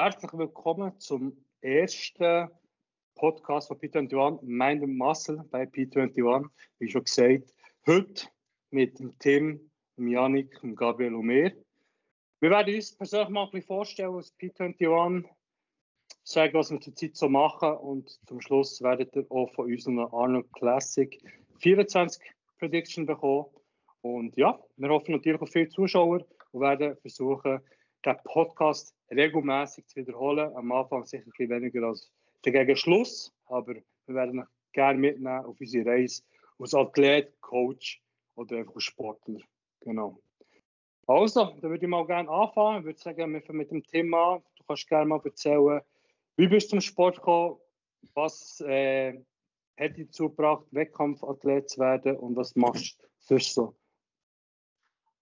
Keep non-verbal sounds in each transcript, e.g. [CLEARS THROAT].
Herzlich willkommen zum ersten Podcast von P21, Mind and Muscle bei P21. Wie schon gesagt, heute mit dem Tim, dem Janik, dem Gabriel und mir. Wir werden uns persönlich mal ein bisschen vorstellen als P21, sagen, was wir zurzeit so machen und zum Schluss werdet ihr auch von uns noch Arnold Classic 24 Prediction bekommen. Und ja, wir hoffen natürlich auf viele Zuschauer und werden versuchen, den Podcast regelmäßig zu wiederholen. Am Anfang sicher ein bisschen weniger als gegen Schluss, aber wir werden euch gerne mitnehmen auf unsere Reise als Athlet, Coach oder einfach Sportler. Genau. Also, dann würde ich mal gerne anfangen. Ich würde sagen, wir fangen mit dem Thema. Du kannst gerne mal erzählen, wie bist du zum Sport gekommen? Was äh, hat dich dazu gebracht, Wettkampfathlet zu werden und was machst du sonst so?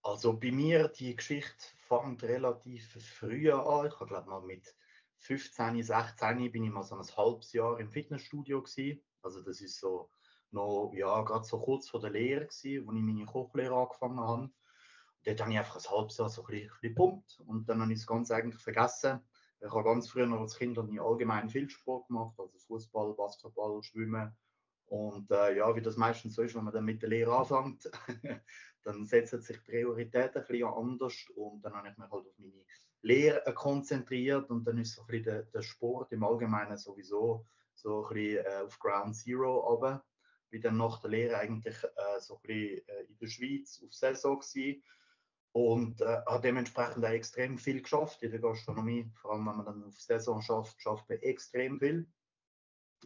Also bei mir, die Geschichte fängt relativ früh an. Ich glaube mal mit 15, 16 bin ich mal so ein halbes Jahr im Fitnessstudio gewesen. Also das ist so noch, ja, gerade so kurz vor der Lehre gewesen, wo ich meine Kochlehre angefangen habe. Und dort habe ich einfach ein halbes Jahr so ein bisschen, gepumpt und dann habe ich das Ganze eigentlich vergessen. Ich habe ganz früher noch als Kind allgemein viel Sport gemacht, also Fußball, Basketball, Schwimmen. Und äh, ja, wie das meistens so ist, wenn man dann mit der Lehre anfängt, [LAUGHS] dann setzen sich Prioritäten ein bisschen anders und dann habe ich mich halt auf meine Lehre konzentriert und dann ist so ein bisschen der, der Sport im Allgemeinen sowieso so ein bisschen äh, auf Ground Zero aber bin dann nach der Lehre eigentlich äh, so ein bisschen äh, in der Schweiz auf Saison gewesen und äh, habe dementsprechend auch extrem viel geschafft in der Gastronomie. Vor allem, wenn man dann auf Saison schafft, schafft man extrem viel.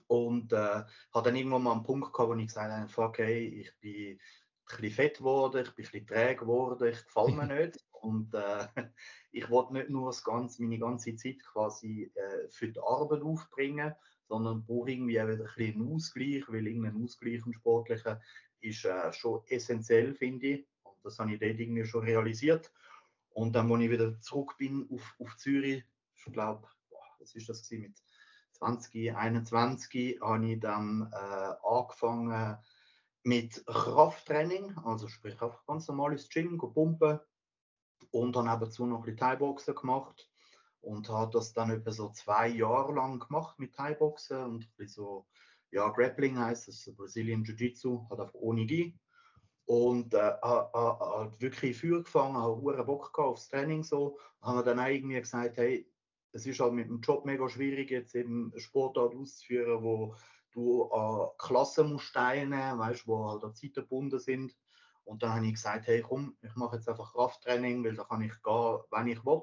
Und äh, habe dann irgendwann mal einen Punkt gehabt, wo ich gesagt habe, okay, ich bin bisschen fett geworden, ich bin ein bisschen träge geworden, ich gefalle mir [LAUGHS] nicht. Und äh, [LAUGHS] ich wollte nicht nur das ganze, meine ganze Zeit quasi äh, für die Arbeit aufbringen, sondern brauche irgendwie auch wieder ein bisschen einen Ausgleich, weil irgendein Ausgleich im Sportlichen ist äh, schon essentiell, finde ich. Und das habe ich dort irgendwie schon realisiert. Und dann, als ich wieder zurück bin auf, auf Zürich, ich glaube, was ist das gewesen, mit 20, 21, habe ich dann äh, angefangen, mit Krafttraining, also sprich einfach ganz normal ins Gym, pumpen und dann nebenzu noch ein bisschen Thai-Boxen gemacht und habe das dann etwa so zwei Jahre lang gemacht mit Thai-Boxen und ein bisschen so, ja, Grappling heißt das, Brazilian Jiu-Jitsu, hat einfach ohne die und äh, hat wirklich Feuer gefangen, habe hohen Bock gehabt aufs Training so, haben wir dann auch irgendwie gesagt, hey, es ist halt mit dem Job mega schwierig, jetzt eben Sportart auszuführen, wo du an Klassen musst teilnehmen, weißt, wo halt an Zeiten gebunden sind. Und dann habe ich gesagt, hey komm, ich mache jetzt einfach Krafttraining, weil da kann ich gehen, wenn ich will.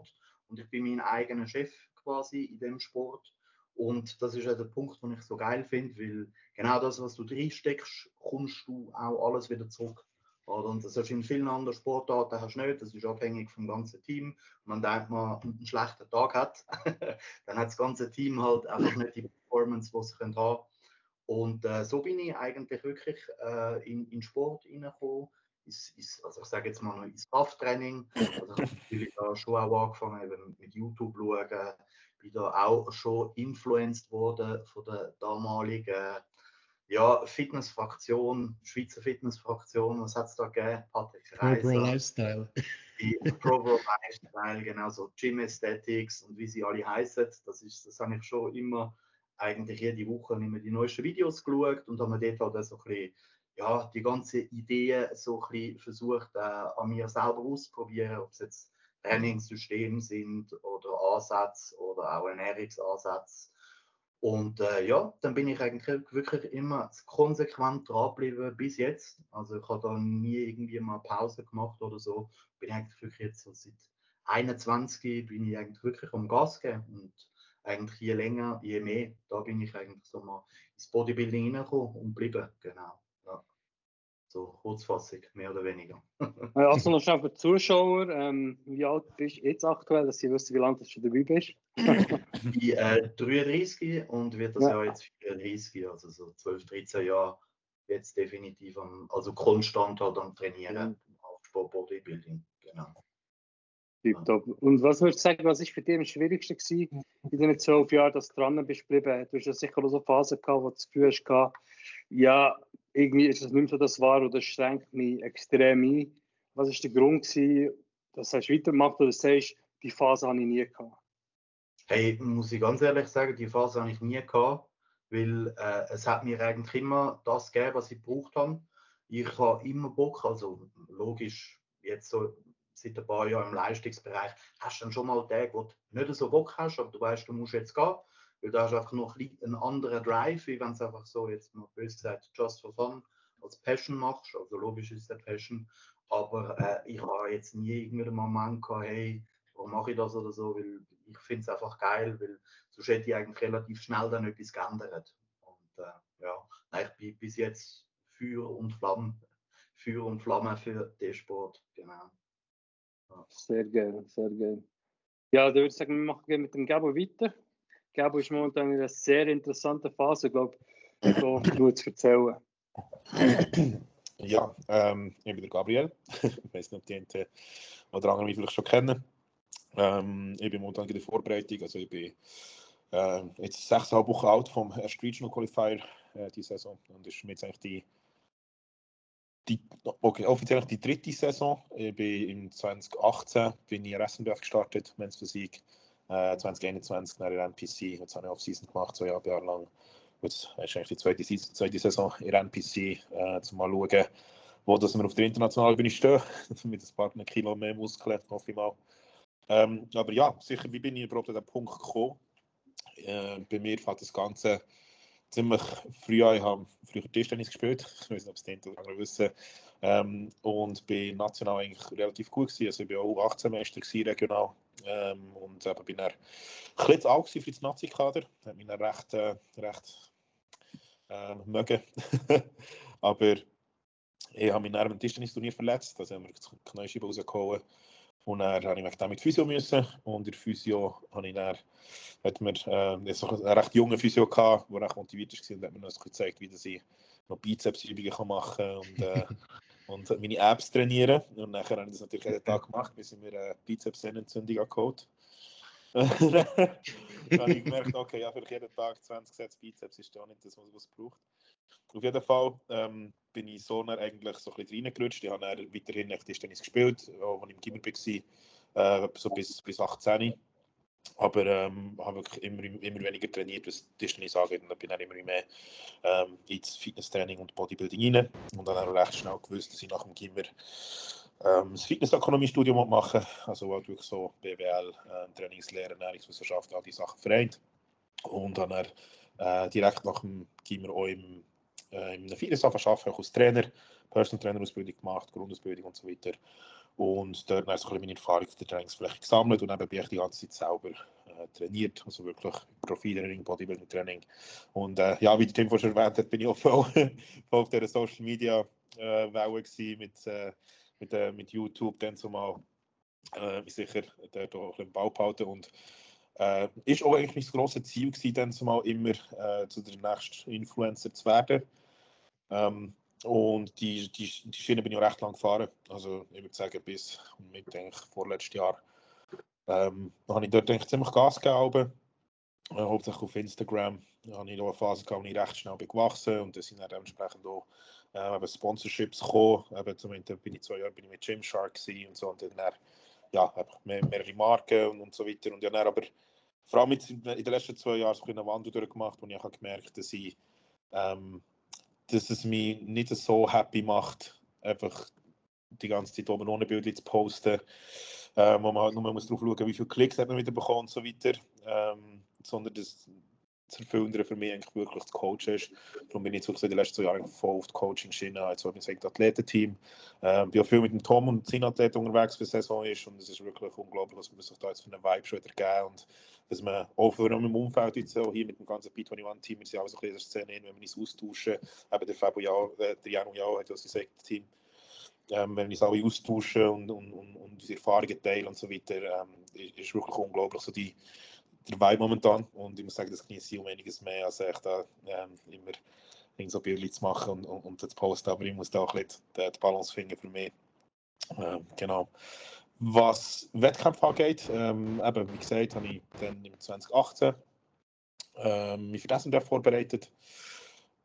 Und ich bin mein eigener Chef quasi in dem Sport. Und das ist ja der Punkt, den ich so geil finde, weil genau das, was du reinsteckst, kommst du auch alles wieder zurück. Und das ist in vielen anderen Sportarten hast du nicht, das ist abhängig vom ganzen Team. Und wenn denkt man einen schlechten Tag hat, [LAUGHS] dann hat das ganze Team halt einfach nicht die Performance, die sie haben können. Und äh, so bin ich eigentlich wirklich äh, in, in Sport reingekommen. Ist, ist, also ich sage jetzt mal noch ins Krafttraining. Also ich habe natürlich da schon auch angefangen eben mit YouTube schauen. Bin da auch schon influenced worden von der damaligen ja, Fitnessfraktion, Schweizer Fitnessfraktion. Was hat es da gegeben? Patrick Reiser. Pro Lifestyle. Pro Lifestyle, genau so Gym Aesthetics und wie sie alle heißen. Das, ist, das habe ich schon immer eigentlich jede Woche immer die neuesten Videos geschaut und haben dort halt so ein bisschen, ja, die ganze Idee so ein bisschen versucht, äh, an mir selber auszuprobieren, ob es jetzt Trainingssysteme sind oder Ansätze oder auch Ernährungsansätze. Und äh, ja, dann bin ich eigentlich wirklich immer konsequent dranbleiben bis jetzt. Also ich habe da nie irgendwie mal Pause gemacht oder so. Bin eigentlich wirklich jetzt so seit 21 bin ich eigentlich wirklich am Gas geben. Und eigentlich je länger, je mehr, da bin ich eigentlich so mal ins Bodybuilding hineingekommen und geblieben. Genau. Ja. So kurzfassig, mehr oder weniger. [LAUGHS] also noch schnell für die Zuschauer, ähm, wie alt bist du jetzt aktuell, dass sie wissen, wie lange du schon dabei bist? [LAUGHS] ich bin äh, 33 und wird das ja. Jahr jetzt 34, also so 12, 13 Jahre jetzt definitiv am, also konstant halt am Trainieren mhm. auf Sport Bodybuilding. Genau. Tipptopp. Und was würdest du sagen, was ist für dich am schwierigsten gewesen in den zwölf Jahren, dass du dran bist geblieben? Du hast ja sicher auch so Phasen gehabt, wo du das Gefühl hast, ja, irgendwie ist das nicht mehr so das wahr oder schränkt mich extrem ein. Was ist der Grund gewesen, dass du weitergemacht oder sagst, die Phase habe ich nie gehabt? Hey, muss ich ganz ehrlich sagen, die Phase habe ich nie gehabt, weil äh, es hat mir eigentlich immer das gegeben, was ich gebraucht habe. Ich habe immer Bock, also logisch, jetzt so seit ein paar Jahren im Leistungsbereich, hast du dann schon mal Tage, wo du nicht so Bock hast, aber du weißt, du musst jetzt gehen, weil da hast du einfach noch ein anderer Drive, wie wenn es einfach so, jetzt mal böse gesagt, just for fun, als Passion machst. Also logisch ist es Passion, aber äh, ich habe jetzt nie irgendwie den Moment gehabt, hey, warum mache ich das oder so, weil ich finde es einfach geil, weil sonst hätte ich eigentlich relativ schnell dann etwas geändert. Und äh, ja, ich bin bis jetzt Feuer und Flamme, Feuer und Flamme für den Sport, genau. Ja. Sehr geil, sehr geil. Ja, da würde ich sagen, wir machen mit dem Gabo weiter. Gabo ist momentan in einer sehr interessanten Phase, ich glaube, da genug zu erzählen. Ja, ähm, ich bin der Gabriel. [LAUGHS] ich weiß nicht, ob die einen oder anderen mich vielleicht schon kennen. Ähm, ich bin momentan in der Vorbereitung, also ich bin äh, jetzt sechseinhalb Wochen alt vom ersten Regional Qualifier äh, diese Saison und das ist jetzt eigentlich die, die okay, offiziell die dritte Saison. Ich bin im 2018 bin ich in SNBF gestartet, Men's Physik, äh, 2021 nach der NPC, jetzt habe ich Off-Season gemacht, zwei Jahre lang. Ist eigentlich die zweite, zweite Saison in NPC, äh, zum mal schauen, wo dass wir auf der internationalen Bühne stehen, [LAUGHS] mit ein paar Kilo mehr Muskeln, hoffe ich mal. Ähm, aber ja, sicher, wie bin ich überhaupt an den Punkt gekommen? Äh, bei mir fällt das Ganze ziemlich früh an. Ich habe früher Tischtennis gespielt, [LAUGHS] ich weiß nicht, ob es oder andere wissen. Ähm, und bin national eigentlich relativ gut gewesen. Also ich war auch 18 Meister regional. Ähm, und eben bin dann ein bisschen für das Nazi-Kader. Hat mich dann recht, äh, recht äh, mögen. Aber ich habe mich dann im Tischtennis-Turnier verletzt. Also haben wir das Knäuscheibe rausgehauen. Und dann habe ich mich dann mit Physio müssen. Und in Physio habe ich dann, hat mir äh, so einen recht jungen Physio gehabt, der recht motiviert war und hat mir noch gezeigt, wie ich noch Bizepsübungen machen kann und, äh, und meine Apps trainieren. Und nachher habe ich das natürlich jeden Tag gemacht, bis ich mir eine Bizepssehnenentzündung geholt [LAUGHS] dann habe ich gemerkt, okay, ja, für jeden Tag 20 Sätze Bizeps ist da nicht das, was es braucht. Auf jeden Fall ähm, bin ich so eigentlich so ein bisschen reingerutscht. Ich habe dann weiterhin Tischtennis gespielt, auch als ich im Gimmer war, äh, so bis, bis 18. Aber ähm, habe wirklich immer, immer weniger trainiert, was Tischtennis angeht. Und dann bin ich immer mehr ähm, ins Fitnesstraining und Bodybuilding rein. Und dann habe ich recht schnell gewusst, dass ich nach dem Gimmer ähm, das Fitnessökonomiestudium machen Also halt wirklich so BWL, äh, Trainingslehre, Ernährungswissenschaft, all die Sachen vereint. Und dann äh, direkt nach dem Gimmer auch im äh, Fitnessaffen arbeiten, auch als Trainer, Personal Trainer Ausbildung gemacht, Grundausbildung und so weiter. Und dort habe ich meine Erfahrung auf der Trainingsfläche gesammelt und dann bin ich die ganze Zeit selber äh, trainiert, also wirklich Profiltraining, Bodybuilding-Training. Und äh, ja, wie der Tim vorhin erwähnt hat, bin ich auch voll, [LAUGHS] voll auf der Social Media äh, Welle mit, äh, mit, äh, mit YouTube dann zumal äh, sicher dort auch ein Bau behalten und äh, ist auch eigentlich mein grosses Ziel gewesen, dann zumal immer äh, zu der nächsten Influencer zu werden. Ähm, und die, die, die Schiene bin ich auch recht lang gefahren. Also ich würde sagen, bis mit eigentlich, vorletztes Jahr ähm, habe ich dort eigentlich ziemlich Gas gegeben. Äh, hauptsächlich auf Instagram. Da habe ich noch eine Phase gehabt, wo ich recht schnell bin gewachsen und da sind dann dementsprechend auch äh, Sponsorships gekommen. Eben, zumindest bin ich zwei Jahre bin ich mit Gymshark und so und dann ja, mehr, mehrere Marken und, und so weiter. Und ja, dann aber vor allem in den letzten zwei Jahren so eine Wandel durchgemacht, wo ich habe gemerkt dass, ich, ähm, dass es mich nicht so happy macht, einfach die ganze Zeit oben ohne Bilder zu posten, ähm, wo man halt nur muss drauf schauen, wie viele Klicks hat man wieder bekommen und so weiter, ähm, sondern das das Erfüllendere für mich eigentlich wirklich das Coach ist. Darum bin ich jetzt in den letzten zwei Jahren voll auf die Coaching-Schiene, als organisiert Athletenteam. Ähm, bin auch viel mit dem Tom und seinen Athleten unterwegs für die Saison ist und es ist wirklich unglaublich, was man sich da jetzt für einen Vibe schon wieder geben und dass man auch für im Umfeld jetzt auch hier mit dem ganzen P21-Team, wir sind auch so ein bisschen in der Szene, wenn wir uns austauschen, eben der Fabio Jau, äh, der Janu Jau hat ja sein Team, ähm, wenn wir uns alle austauschen und, und, und, und unsere Erfahrungen teilen und so weiter, ähm, ist, wirklich unglaublich, so die dabei momentan und ich muss sagen, das genieße ich um einiges mehr, als ich da ähm, immer so Bilder zu machen und, und, und zu posten, aber ich muss da auch ein bisschen die, die Balance finden für mich. Ähm, genau. Was Wettkämpfe angeht, ähm, eben, wie gesagt, habe ich dann im 2018 ähm, mich für das vorbereitet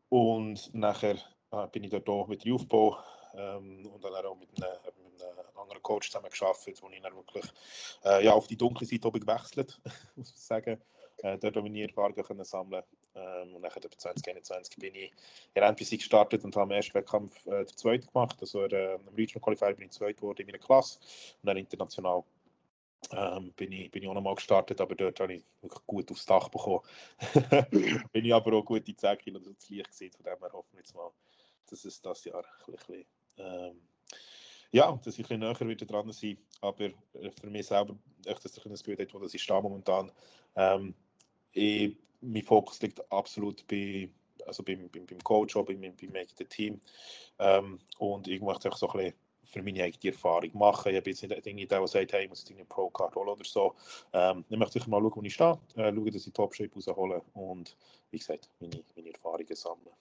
und nachher äh, bin ich dort auch mit Youthbau ähm, und dann auch mit einem, mit einem anderen Coach zusammen gearbeitet, wo ich dann wirklich äh, ja, auf die dunkle Seite gewechselt, [LAUGHS] muss man sagen. Äh, dort habe ich Erfahrungen können sammeln ähm, und dann 2021 bin ich in der NPC gestartet und habe im ersten Wettkampf äh, den zweiten gemacht. Also äh, im Regional Qualifier bin ich zweit geworden in meiner Klasse und dann international ähm, bin, ich, bin ich auch nochmal gestartet, aber dort habe ich wirklich gut aufs Dach bekommen. [LAUGHS] bin ich aber auch gut in 10 Kilo zu Licht gesehen, von dem her hoffen wir jetzt mal, dass es das Jahr ein bisschen, ähm, ja, dass ich ein bisschen näher wieder dran sein aber äh, für mich selber, echt, dass ich ein Gefühl habe, wo ist da momentan. Ähm, ich, mein Fokus liegt absolut bei, also beim, beim, beim Coach, auch beim, beim eigenen Team ähm, und ich möchte auch so ein bisschen für meine eigene Erfahrung machen. Ich habe jetzt nicht irgendwie der, sagt, hey, ich muss eine Pro-Card holen oder so. Ähm, ich möchte sicher mal schauen, wo ich stehe, äh, schauen, dass ich Top-Shape raushole und, wie gesagt, meine, meine Erfahrungen sammeln.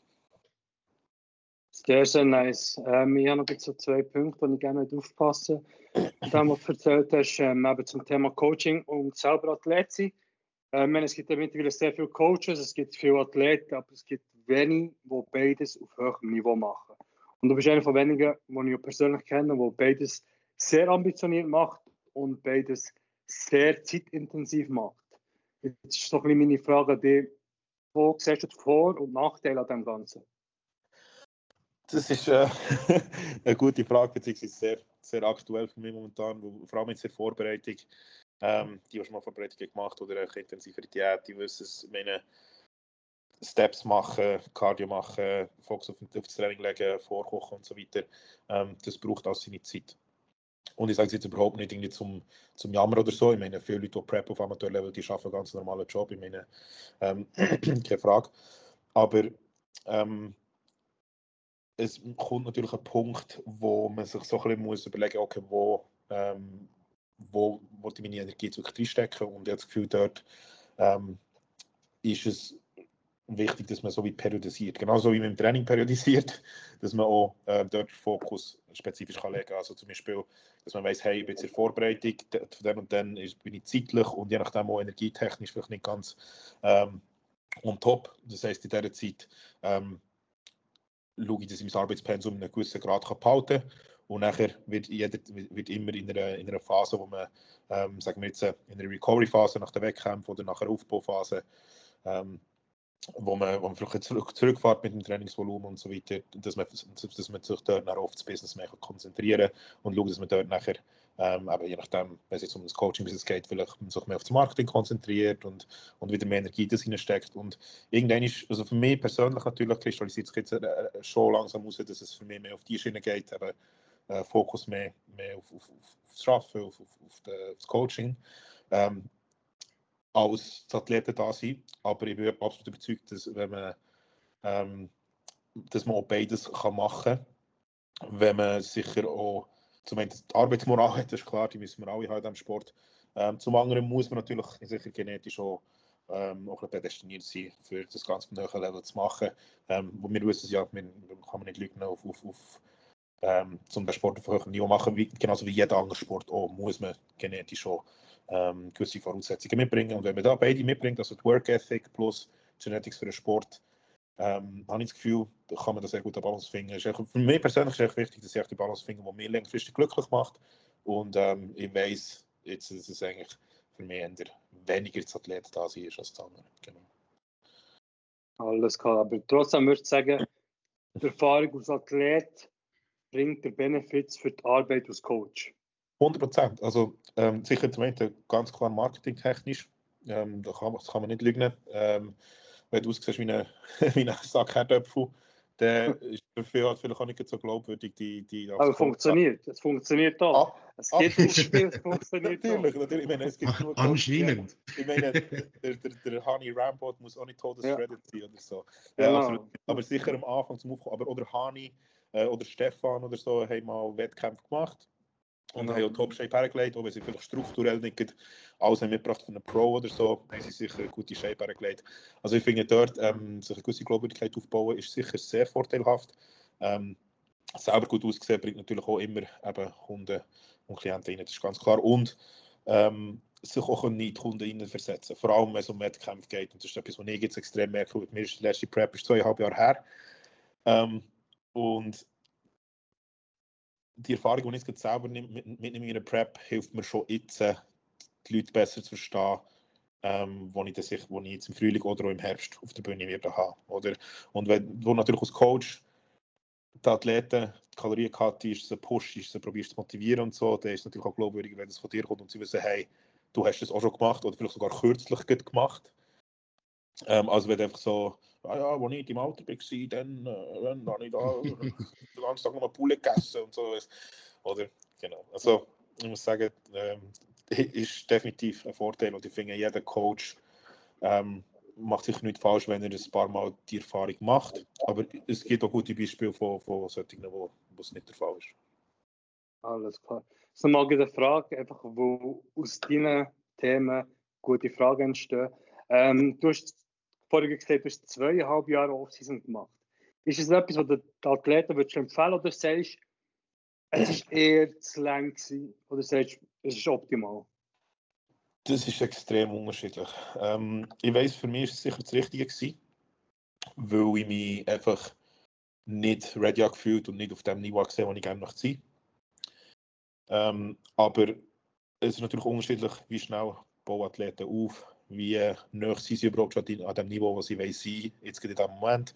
Sehr, sehr nice. Ähm, ich habe noch so zwei Punkte, die ich gerne aufpassen möchte. Das, was du erzählt hast, ähm, eben zum Thema Coaching und selber Athlet sein. Ähm, es gibt ja mittlerweile sehr viele Coaches, es gibt viele Athleten, aber es gibt wenige, die beides auf höherem Niveau machen. Und du bist einer von wenigen, die ich persönlich kenne, die beides sehr ambitioniert macht und beides sehr zeitintensiv macht. Jetzt ist so ein bisschen meine Frage an dich, wo siehst du die Vor- und Nachteile an dem Ganzen? Das ist äh, [LAUGHS] eine gute Frage, beziehungsweise sehr, sehr aktuell für mich momentan, vor allem in der Vorbereitung. Ähm, die, die schon mal Vorbereitungen gemacht oder eine intensivere Diät, die wissen es, meine Steps machen, Cardio machen, Fokus auf, auf das Training legen, vorkochen und so weiter. Ähm, das braucht auch seine Zeit. Und ich sage es jetzt überhaupt nicht irgendwie zum, zum Jammer oder so. Ich meine, viele Leute, die Prep auf Amateurlevel, die arbeiten einen ganz normalen Job. Ich meine, ähm, [CLEARS THROAT] keine Frage. Aber ähm, es kommt natürlich ein Punkt, wo man sich so ein bisschen muss überlegen muss, okay, wo, ähm, wo, wo ich meine Energie jetzt wirklich reinstecken. Und ich habe das Gefühl, dort ähm, ist es wichtig, dass man so wie periodisiert. Genauso wie man im Training periodisiert, [LAUGHS] dass man auch äh, dort Fokus spezifisch kann legen kann. Also zum Beispiel, dass man weiß, hey, ich bin jetzt in Vorbereitung, von dann und dann bin ich zeitlich und je nachdem auch energietechnisch vielleicht nicht ganz ähm, on top. Das heißt, in dieser Zeit ähm, schaue ich, dass ich mein Arbeitspensum in einem gewissen Grad kann behalten kann. Und nachher wird, jeder, wird immer in einer, in einer Phase, wo man, ähm, sagen wir jetzt, in einer Recovery-Phase nach der Wettkämpfen oder nach einer Aufbauphase, ähm, wo man, wo man vielleicht zurück, zurückfährt mit dem Trainingsvolumen und so weiter, dass man, dass man sich dort auf das Business mehr konzentrieren kann und schaut, dass man dort nachher, ähm, aber je nachdem, wenn es jetzt um das Coaching-Business geht, vielleicht sich mehr auf das Marketing konzentriert und, und wieder mehr Energie das hineinsteckt. Und irgendwann ist, also für mich persönlich natürlich kristallisiert sich jetzt äh, schon langsam aus, dass es für mich mehr auf die Schiene geht, aber äh, Fokus mehr, mehr auf, auf, das Arbeiten, auf, auf, auf, das Coaching. Ähm, als Athleten da sein. Aber ich bin absolut überzeugt, dass, wenn man, ähm, dass man auch beides kann machen kann, wenn man sicher auch zum einen die Arbeitsmoral hat, das ist klar, die müssen wir alle haben im Sport. Ähm, zum anderen muss man natürlich sicher genetisch auch, ähm, prädestiniert sein, für das ganz auf Level zu machen. Ähm, wo wir wissen ja, man, kann man nicht lügen auf, auf, auf ähm, zum den Sport auf höherem Niveau machen, wie, genauso wie jeder andere Sport auch, muss man genetisch auch ähm, gewisse Voraussetzungen mitbringen. Und wenn man da beide mitbringt, also die Work Ethic plus Genetics für den Sport, ähm, habe ich das Gefühl, da kann man da sehr gut eine Balance finden. Ist für mich persönlich ist es wichtig, dass ich die Balance finde, die mich langfristig glücklich macht. Und ähm, ich weiß jetzt, dass es eigentlich für mich eher weniger das Athlet da sein ist als das andere. Genau. Alles klar, aber trotzdem würde ich sagen, die Erfahrung als Athlet bringt der Benefits für die Arbeit als Coach. 100 Prozent. Also ähm, sicher zum einen ganz klar marketingtechnisch. Ähm, da kann, das kann man nicht lügen. Ähm, wenn du aussiehst wie ein [LAUGHS] wie eine Sack Herdöpfel, der [LAUGHS] ist dafür vielleicht auch nicht so glaubwürdig. Die, die Aber funktioniert. Es funktioniert doch. Ah, es gibt ein Spiel, es [LAUGHS] funktioniert Natürlich, natürlich. Ich meine, es gibt nur Anscheinend. Ich meine, der, der, der Honey Rambot muss auch nicht todesshredded ja. sein oder so. Ja, genau. also, aber sicher am Anfang zum Aufkommen. Aber oder Hani äh, oder Stefan oder so haben mal Wettkämpfe gemacht und haben auch Top-Shape hergelegt, auch wenn sie vielleicht strukturell nicht alles haben mitgebracht von einem Pro oder so, haben sie sicher gute Shape hergelegt. Also ich finde dort, ähm, sich eine gewisse Glaubwürdigkeit aufbauen, ist sicher sehr vorteilhaft. Ähm, selber gut ausgesehen bringt natürlich auch immer eben Kunden und Klienten rein, das ist ganz klar. Und ähm, sich auch in die Kunden versetzen, vor allem wenn es um Wettkämpfe geht. Und das ist etwas, was ich jetzt extrem merke. Mir ist die letzte Prep ist zweieinhalb Jahre her. Ähm, und die Erfahrung, die ich jetzt selber mitnehme mit, in meiner Prep, hilft mir schon jetzt, äh, die Leute besser zu verstehen, ähm, wo, ich das, wo ich jetzt im Frühling oder auch im Herbst auf der Bühne werde haben. Oder? Und wenn du natürlich als Coach die Athleten die Kalorienkarte ist, sie pusht, sie probierst zu motivieren und so, dann ist es natürlich auch glaubwürdig, wenn es von dir kommt und sie wissen, hey, du hast das auch schon gemacht oder vielleicht sogar kürzlich gemacht. Ähm, also wenn du einfach so, ah ja, als ich im Alter war, dann, äh, dann habe ich da [LAUGHS] den ganzen Tag noch Poulet gegessen und so. Oder, genau. Also ich muss sagen, ähm, ist definitiv ein Vorteil und ich finde, jeder Coach ähm, macht sich nicht falsch, wenn er ein paar Mal die Erfahrung macht. Aber es gibt auch gute Beispiele von, von solchen, wo, wo es nicht der Fall ist. Alles klar. So mal eine Frage, einfach, wo aus deinen Themen gute Fragen entstehen. Ähm, du hast vorhin gesagt, du hast zweieinhalb Jahre Offseason gemacht. Ist es etwas, was du den Athleten würdest empfehlen oder sagst es ist eher zu lang gewesen, oder sagst es ist optimal? Das ist extrem unterschiedlich. Ähm, ich weiß, für mich ist es sicher das Richtige gewesen, weil ich mich einfach nicht ready gefühlt und nicht auf dem Niveau gesehen, wo ich gerne möchte sein. Ähm, aber es ist natürlich unterschiedlich, wie schnell bauen Athleten auf, wie nah sind sie überhaupt schon an dem Niveau, wo sie sein wollen, jetzt gerade in diesem Moment.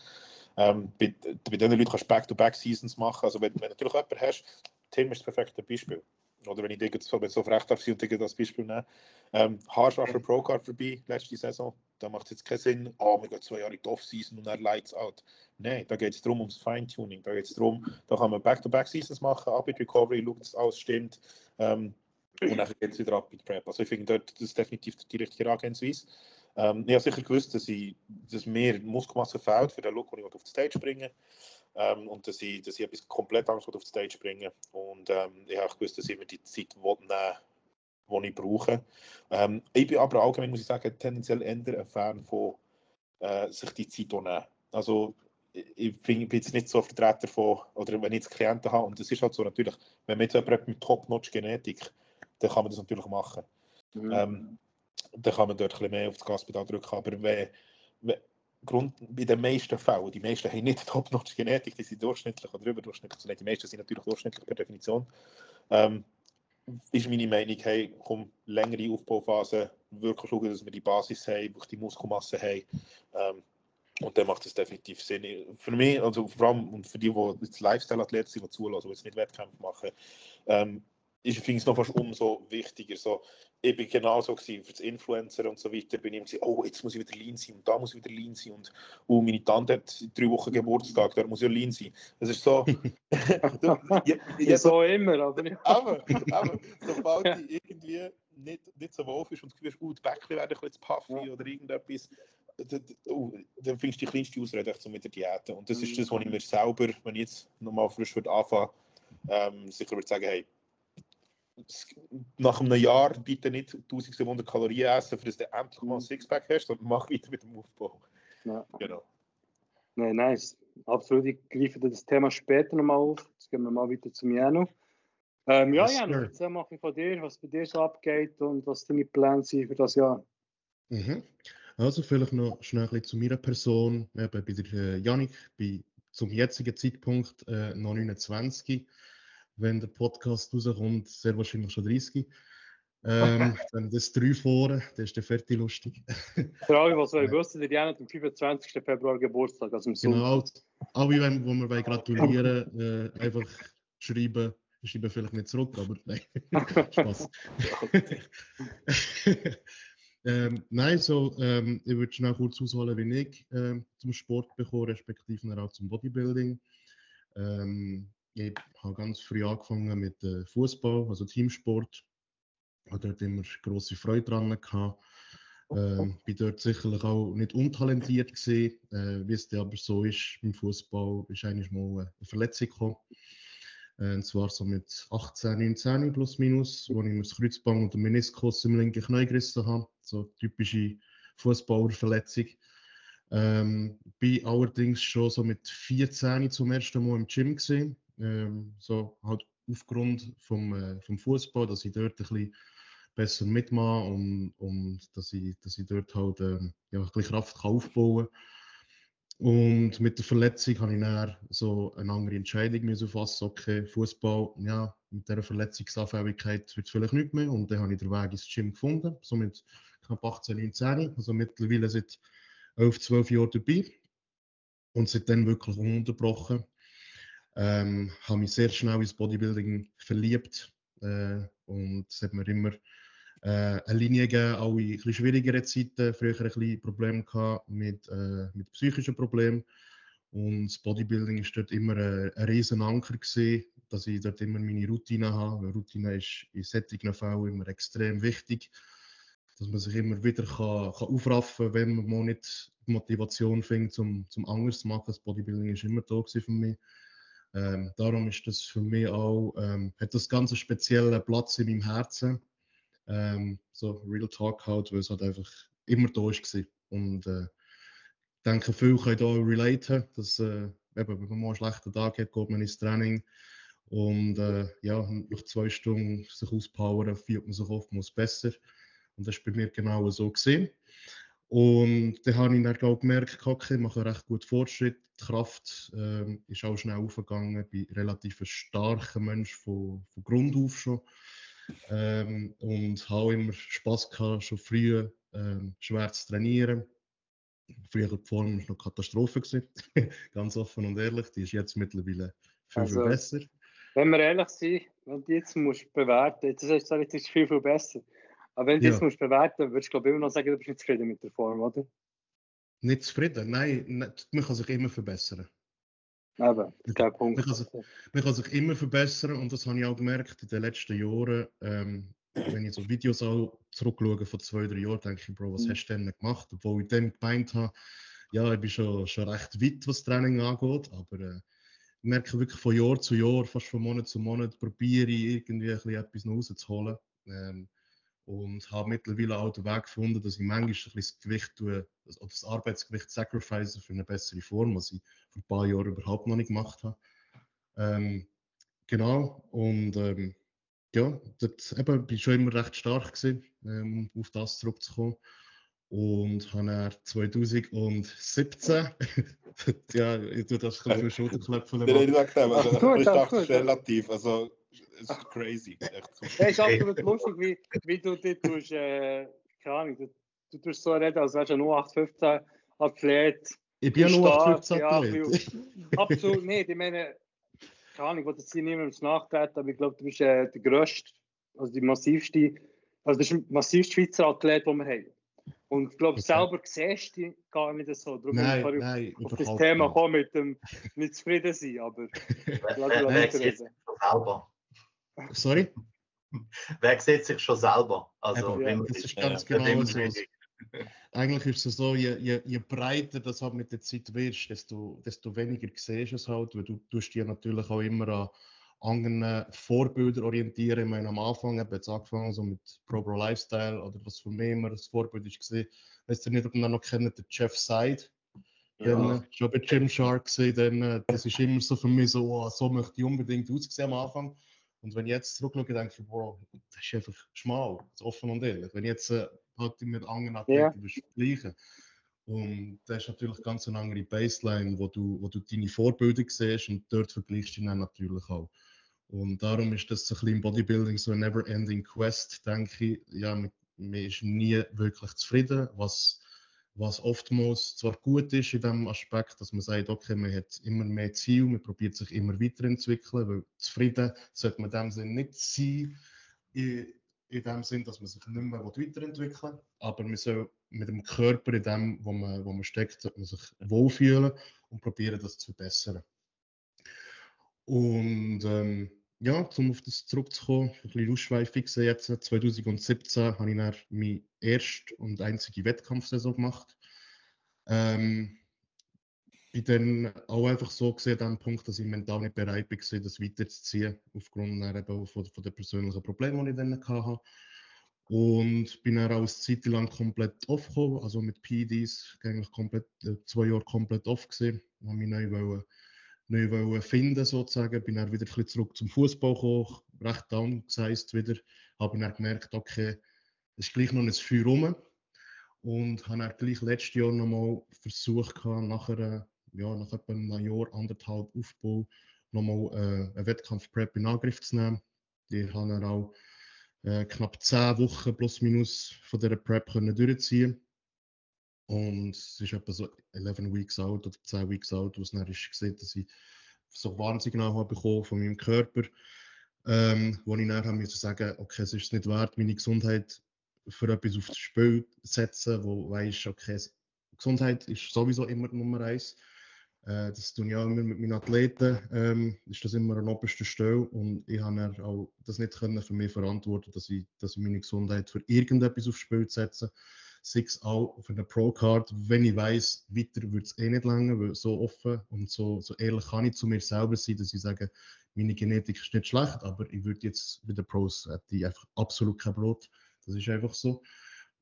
Ähm, bei, bei diesen Leuten kannst du Back-to-Back-Seasons machen. Also wenn, wenn du natürlich jemanden hast, Tim ist das perfekte Beispiel. Oder wenn ich dir so, so recht darf, und dir das Beispiel nehmen. Ähm, Harsch war für Procard vorbei letzte Saison. Da macht es jetzt keinen Sinn, oh, wir gehen zwei Jahre in die Off-Season und er Lights out. Nein, da geht es darum, ums Feintuning. Da geht es darum, da kann man Back-to-Back-Seasons machen, Upbeat Recovery, schaut, dass alles stimmt. Ähm, und dann geht es wieder ab mit Prep. Also ich finde, dort, das ist definitiv die richtige Herangehensweise. Ähm, ich habe sicher gewusst, dass, ich, dass mir Muskelmasse fehlt für den Look, den ich auf die Stage bringen ähm, und dass ich, dass ich etwas komplett Angst auf die Stage bringen Und ähm, ich habe gewusst, dass ich mir die Zeit nehmen die ich brauche. Ähm, ich bin aber allgemein, muss ich sagen, tendenziell eher ein Fan von äh, sich die Zeit nehmen. Also ich bin jetzt nicht so Vertreter von, oder wenn ich jetzt Klienten habe, und das ist halt so natürlich, wenn man jetzt jemanden mit Top-Notch-Genetik, dann kann man das natürlich machen. Mhm. Ähm, dann kann man dort ein bisschen mehr auf das Gaspedal drücken. Aber wenn, wenn, Grund, bei den meisten Fällen, die meisten haben nicht [LAUGHS] Top-Notch-Genetik, die sind durchschnittlich oder überdurchschnittlich. Also die meisten sind natürlich durchschnittlich per Definition. Ähm, ist meine Meinung, hey, komm, längere Aufbauphase, wirklich schauen, dass wir die Basis haben, wirklich die Muskelmasse haben. Ähm, und dann macht es definitiv Sinn. Für mich, also vor allem und für die, die jetzt Lifestyle-Athleten sind, die zulassen, die jetzt nicht Wettkämpfe machen, ähm, ich finde es noch fast umso wichtiger. So, ich bin genauso gewesen, für das Influencer und so weiter, bin ich immer oh, jetzt muss ich wieder lean sein und da muss ich wieder lean sein und oh, meine Tante hat drei Wochen Geburtstag, da muss ich lean sein. Das ist so... [LAUGHS] ja, ja, so immer, aber nicht. [LAUGHS] aber, aber sobald die irgendwie nicht, nicht so wohl ist und du Gefühl oh, die Bäckchen werden bisschen puffy ja. oder irgendetwas, dann, oh, dann findest du die kleinste Ausrede so mit der Diät. Und das ist das, was ich mir selber, wenn ich jetzt nochmal frisch würde anfangen, ähm, sicher würde sagen, hey, nach einem Jahr bitte nicht 1700 Kalorien essen, für das du endlich mal ein Sixpack hast, sondern mach weiter mit dem Aufbau. Ja. Genau. Nein, nice. Absolut. Ich greife das Thema später nochmal auf. Jetzt gehen wir mal weiter zum Jano. Ähm, ja, Jano, erzähl mal von dir, was bei dir so abgeht und was deine Pläne sind für das Jahr. Mhm. Also vielleicht noch schnell zu meiner Person. Eben bei der äh, Janik, bin zum jetzigen Zeitpunkt äh, noch 29 wenn der Podcast rauskommt, sehr wahrscheinlich schon 30. [LAUGHS] Ähm, dann das 3 vor, das ist der fertig lustig. Für alle, was wir [LAUGHS] wissen, die haben am 25. Februar Geburtstag, also im Genau, alle, wo wir gratulieren, äh, einfach schreiben, ich schreibe vielleicht nicht zurück, aber nein, [LAUGHS] Spaß. ähm, nein, so, ähm, ich würde schnell kurz ausholen, wie ich ähm, zum Sport bekomme, respektive auch zum Bodybuilding. Ähm, ich habe ganz früh angefangen mit äh, Fußball, also Teamsport. Ich hatte dort immer große Freude dran. Gehabt. Ähm, bin dort sicherlich auch nicht untalentiert gesehen. Äh, Wie es aber so ist im Fußball, ist eigentlich mal eine Verletzung gekommen. Äh, und zwar so mit 18, 19 plus minus, wo ich mir das Kreuzband und den Meniskus im linken Knie gerissen habe. So typische Fußballerverletzung. Ähm, bin allerdings schon so mit 14 zum ersten Mal im Gym gesehen ähm, so halt aufgrund vom, äh, vom Fußball, dass ich dort ein bisschen besser mitmache und, und dass, ich, dass ich dort halt ähm, ja, ein bisschen Kraft kann aufbauen Und mit der Verletzung habe ich dann so eine andere Entscheidung müssen fassen. Okay, Fußball, ja, mit dieser Verletzungsanfälligkeit wird es vielleicht nicht mehr. Und dann habe ich den Weg ins Gym gefunden, so mit knapp 18, 19, also mittlerweile seit 11, 12 Jahren dabei. Und seitdem wirklich ununterbrochen. Ähm, habe mich sehr schnell ins Bodybuilding verliebt. Äh, und es hat mir immer äh, eine Linie gegeben, auch in etwas schwierigeren Zeiten. Früher ein bisschen Probleme gehabt mit, äh, mit psychischen Problemen. Und das Bodybuilding war dort immer ein, ein riesen Anker gewesen, dass ich dort immer meine Routine habe. Weil Routine ist in solchen Fällen immer extrem wichtig. Dass man sich immer wieder kann, kann aufraffen kann, wenn man nicht die Motivation findet, um zum anders zu machen. Das Bodybuilding ist immer da für mich. Ähm, darum ist das für mich auch, ähm, hat das ganz einen speziellen Platz in meinem Herzen. Ähm, so Real Talk halt, weil es halt einfach immer da war. Und äh, ich denke, viele können da relaten, dass äh, eben, wenn man mal einen schlechten Tag hat, geht man ins Training und äh, ja, nach zwei Stunden sich auspowern, fühlt man sich oftmals besser. Und das war bei mir genau so gesehen. Und dann habe ich dann auch gemerkt, okay, ich mache recht gut Fortschritt. Die Kraft äh, ist auch schnell aufgegangen. Ich bin relativ ein starker Mensch von, von Grund auf schon. Ähm, und habe immer Spass gehabt, schon früh ähm, schwer zu trainieren. Früher die Form war noch Katastrophe. [LAUGHS] Ganz offen und ehrlich. Die ist jetzt mittlerweile viel, also, viel besser. Wenn wir ehrlich sind, wenn du jetzt musst bewerten musst, das ist, ist viel, viel besser. Aber wenn du ja. jetzt musst bewerten würdest du glaube immer noch sagen, du bist nicht zufrieden mit der Form, oder? Nicht zufrieden? Nein, man kann sich immer verbessern. Eben, der Punkt. Man kann, sich, man kann sich immer verbessern und das habe ich auch gemerkt in den letzten Jahren. Ähm, wenn ich so Videos auch zurückschaue von zwei, drei Jahren, denke ich, Bro, was mhm. hast du denn gemacht? Obwohl ich dann gemeint habe, ja, ich bin schon, schon recht weit, was Training angeht, aber äh, ich merke wirklich von Jahr zu Jahr, fast von Monat zu Monat, probiere ich irgendwie ein bisschen etwas rauszuholen. Ähm, und habe mittlerweile auch den Weg gefunden, dass ich manchmal ein bisschen das Gewicht tue, oder das Arbeitsgewicht sacrifice für eine bessere Form, was ich vor ein paar Jahren überhaupt noch nicht gemacht habe. Ähm, genau, und ähm, ja, dort eben, bin ich schon immer recht stark gewesen, ähm, um auf das zurückzukommen. Und habe dann 2017, [LAUGHS] ja, ich tue das ein bisschen für Schulterklöpfen. Nein, ich sage also, ich dachte relativ, also es ist crazy. [LAUGHS] Es ist absolut lustig, wie, wie du dich tust, äh, keine Ahnung, du, du tust so reden, als wärst du ein 0815 Athlet. Ich bin ein 0815 Athlet. Ja, [LAUGHS] absolut nicht. Ich meine, keine Ahnung, ich wollte jetzt hier niemandem nachtreten, aber ich glaube, du bist äh, der grösste, also die massivste, also das ist der massivste Schweizer Athlet, den wir haben. Und ich glaube, okay. selber siehst du gar nicht so. Darum nein, bin ich nein, auf, das Thema kommen mit dem nicht zufrieden sein, aber [LAUGHS] lass uns reden. Selber. Sorry? Wer sieht sich schon selber? Also, ja, das ist ganz ja, genau so. [LAUGHS] Eigentlich ist es so, je, je, je, breiter das halt mit der Zeit wirst, desto, desto weniger siehst du es halt, weil du tust dich natürlich auch immer an anderen Vorbildern orientieren. Ich meine, am Anfang habe ich jetzt angefangen so mit Pro Pro Lifestyle oder was für mich immer das Vorbild war. Weißt du nicht, ob ihr noch kennt, der Jeff Side. Ja. Dann, schon bei Gymshark gesehen, dann, äh, das ist immer so für mich so, oh, so möchte ich unbedingt aussehen am Anfang. Und wenn ich jetzt zurückschaue, denke ich, wow, das ist einfach schmal, das offen und ehrlich. Wenn ich jetzt äh, halt mit anderen Athleten ja. vergleichen und das ist natürlich ganz eine andere Baseline, wo du, wo du deine Vorbilder siehst und dort vergleichst du dich dann natürlich auch. Und darum ist das so ein bisschen im Bodybuilding so ein never-ending Quest, denke ich. Ja, man, man ist nie wirklich zufrieden, was was oftmals zwar gut ist in dem Aspekt, dass man sagt, okay, man hat immer mehr Ziel, man probiert sich immer weiterentwickeln, weil zufrieden sollte man in dem Sinn nicht sein, in, dem Sinn, dass man sich nicht mehr weiterentwickeln will, aber man soll mit dem Körper in dem, wo man, wo man steckt, sollte man sich wohlfühlen und probieren, das zu verbessern. Und ähm, ja, um auf das zurückzukommen, ein bisschen ausschweifig jetzt, 2017 habe ich dann meinen ersten und einzigen Wettkampfsaison gemacht. Ähm, bin dann auch einfach so gesehen an dem Punkt, dass ich mental nicht bereit war, das weiterzuziehen, aufgrund den persönlichen Problemen, die ich dann hatte. Und bin dann auch eine Zeit lang komplett off gekommen, also mit PDs, eigentlich komplett, äh, zwei Jahre komplett off gesehen, habe mich neu wollen neu finden sozusagen. Bin dann wieder ein zurück zum Fußball gekommen, recht downsized wieder. Habe dann gemerkt, okay, es ist gleich noch ein Feuer rum. Und habe dann gleich letztes Jahr nochmal versucht, nach, einer, ja, nach etwa einem Jahr, anderthalb Aufbau, nochmal äh, einen Wettkampf-Prep in Angriff zu nehmen. Die haben dann auch äh, knapp 10 Wochen plus minus von dieser Prep können durchziehen Und es ist etwa so 11 Weeks out oder 10 Weeks out, wo es dann ist gesehen, dass ich so Warnsignal habe bekommen von meinem Körper, ähm, wo ich dann habe müssen sagen, okay, es ist nicht wert, meine Gesundheit für etwas aufs Spiel zu setzen, wo weißt, okay, Gesundheit ist sowieso immer Nummer eins. Äh, das tun ja immer mit meinen Athleten, ähm, ist das immer an oberster Stelle und ich habe auch das nicht können für mich verantworten, dass ich, dass ich meine Gesundheit für irgendetwas aufs Spiel setze. Sei es auch für eine Pro-Card, wenn ich weiß, weiter wird es eh nicht länger, weil so offen und so, so ehrlich kann ich zu mir selber sein, dass ich sage, meine Genetik ist nicht schlecht, aber ich würde jetzt mit den Pros hätte einfach absolut kein Brot. Das ist einfach so.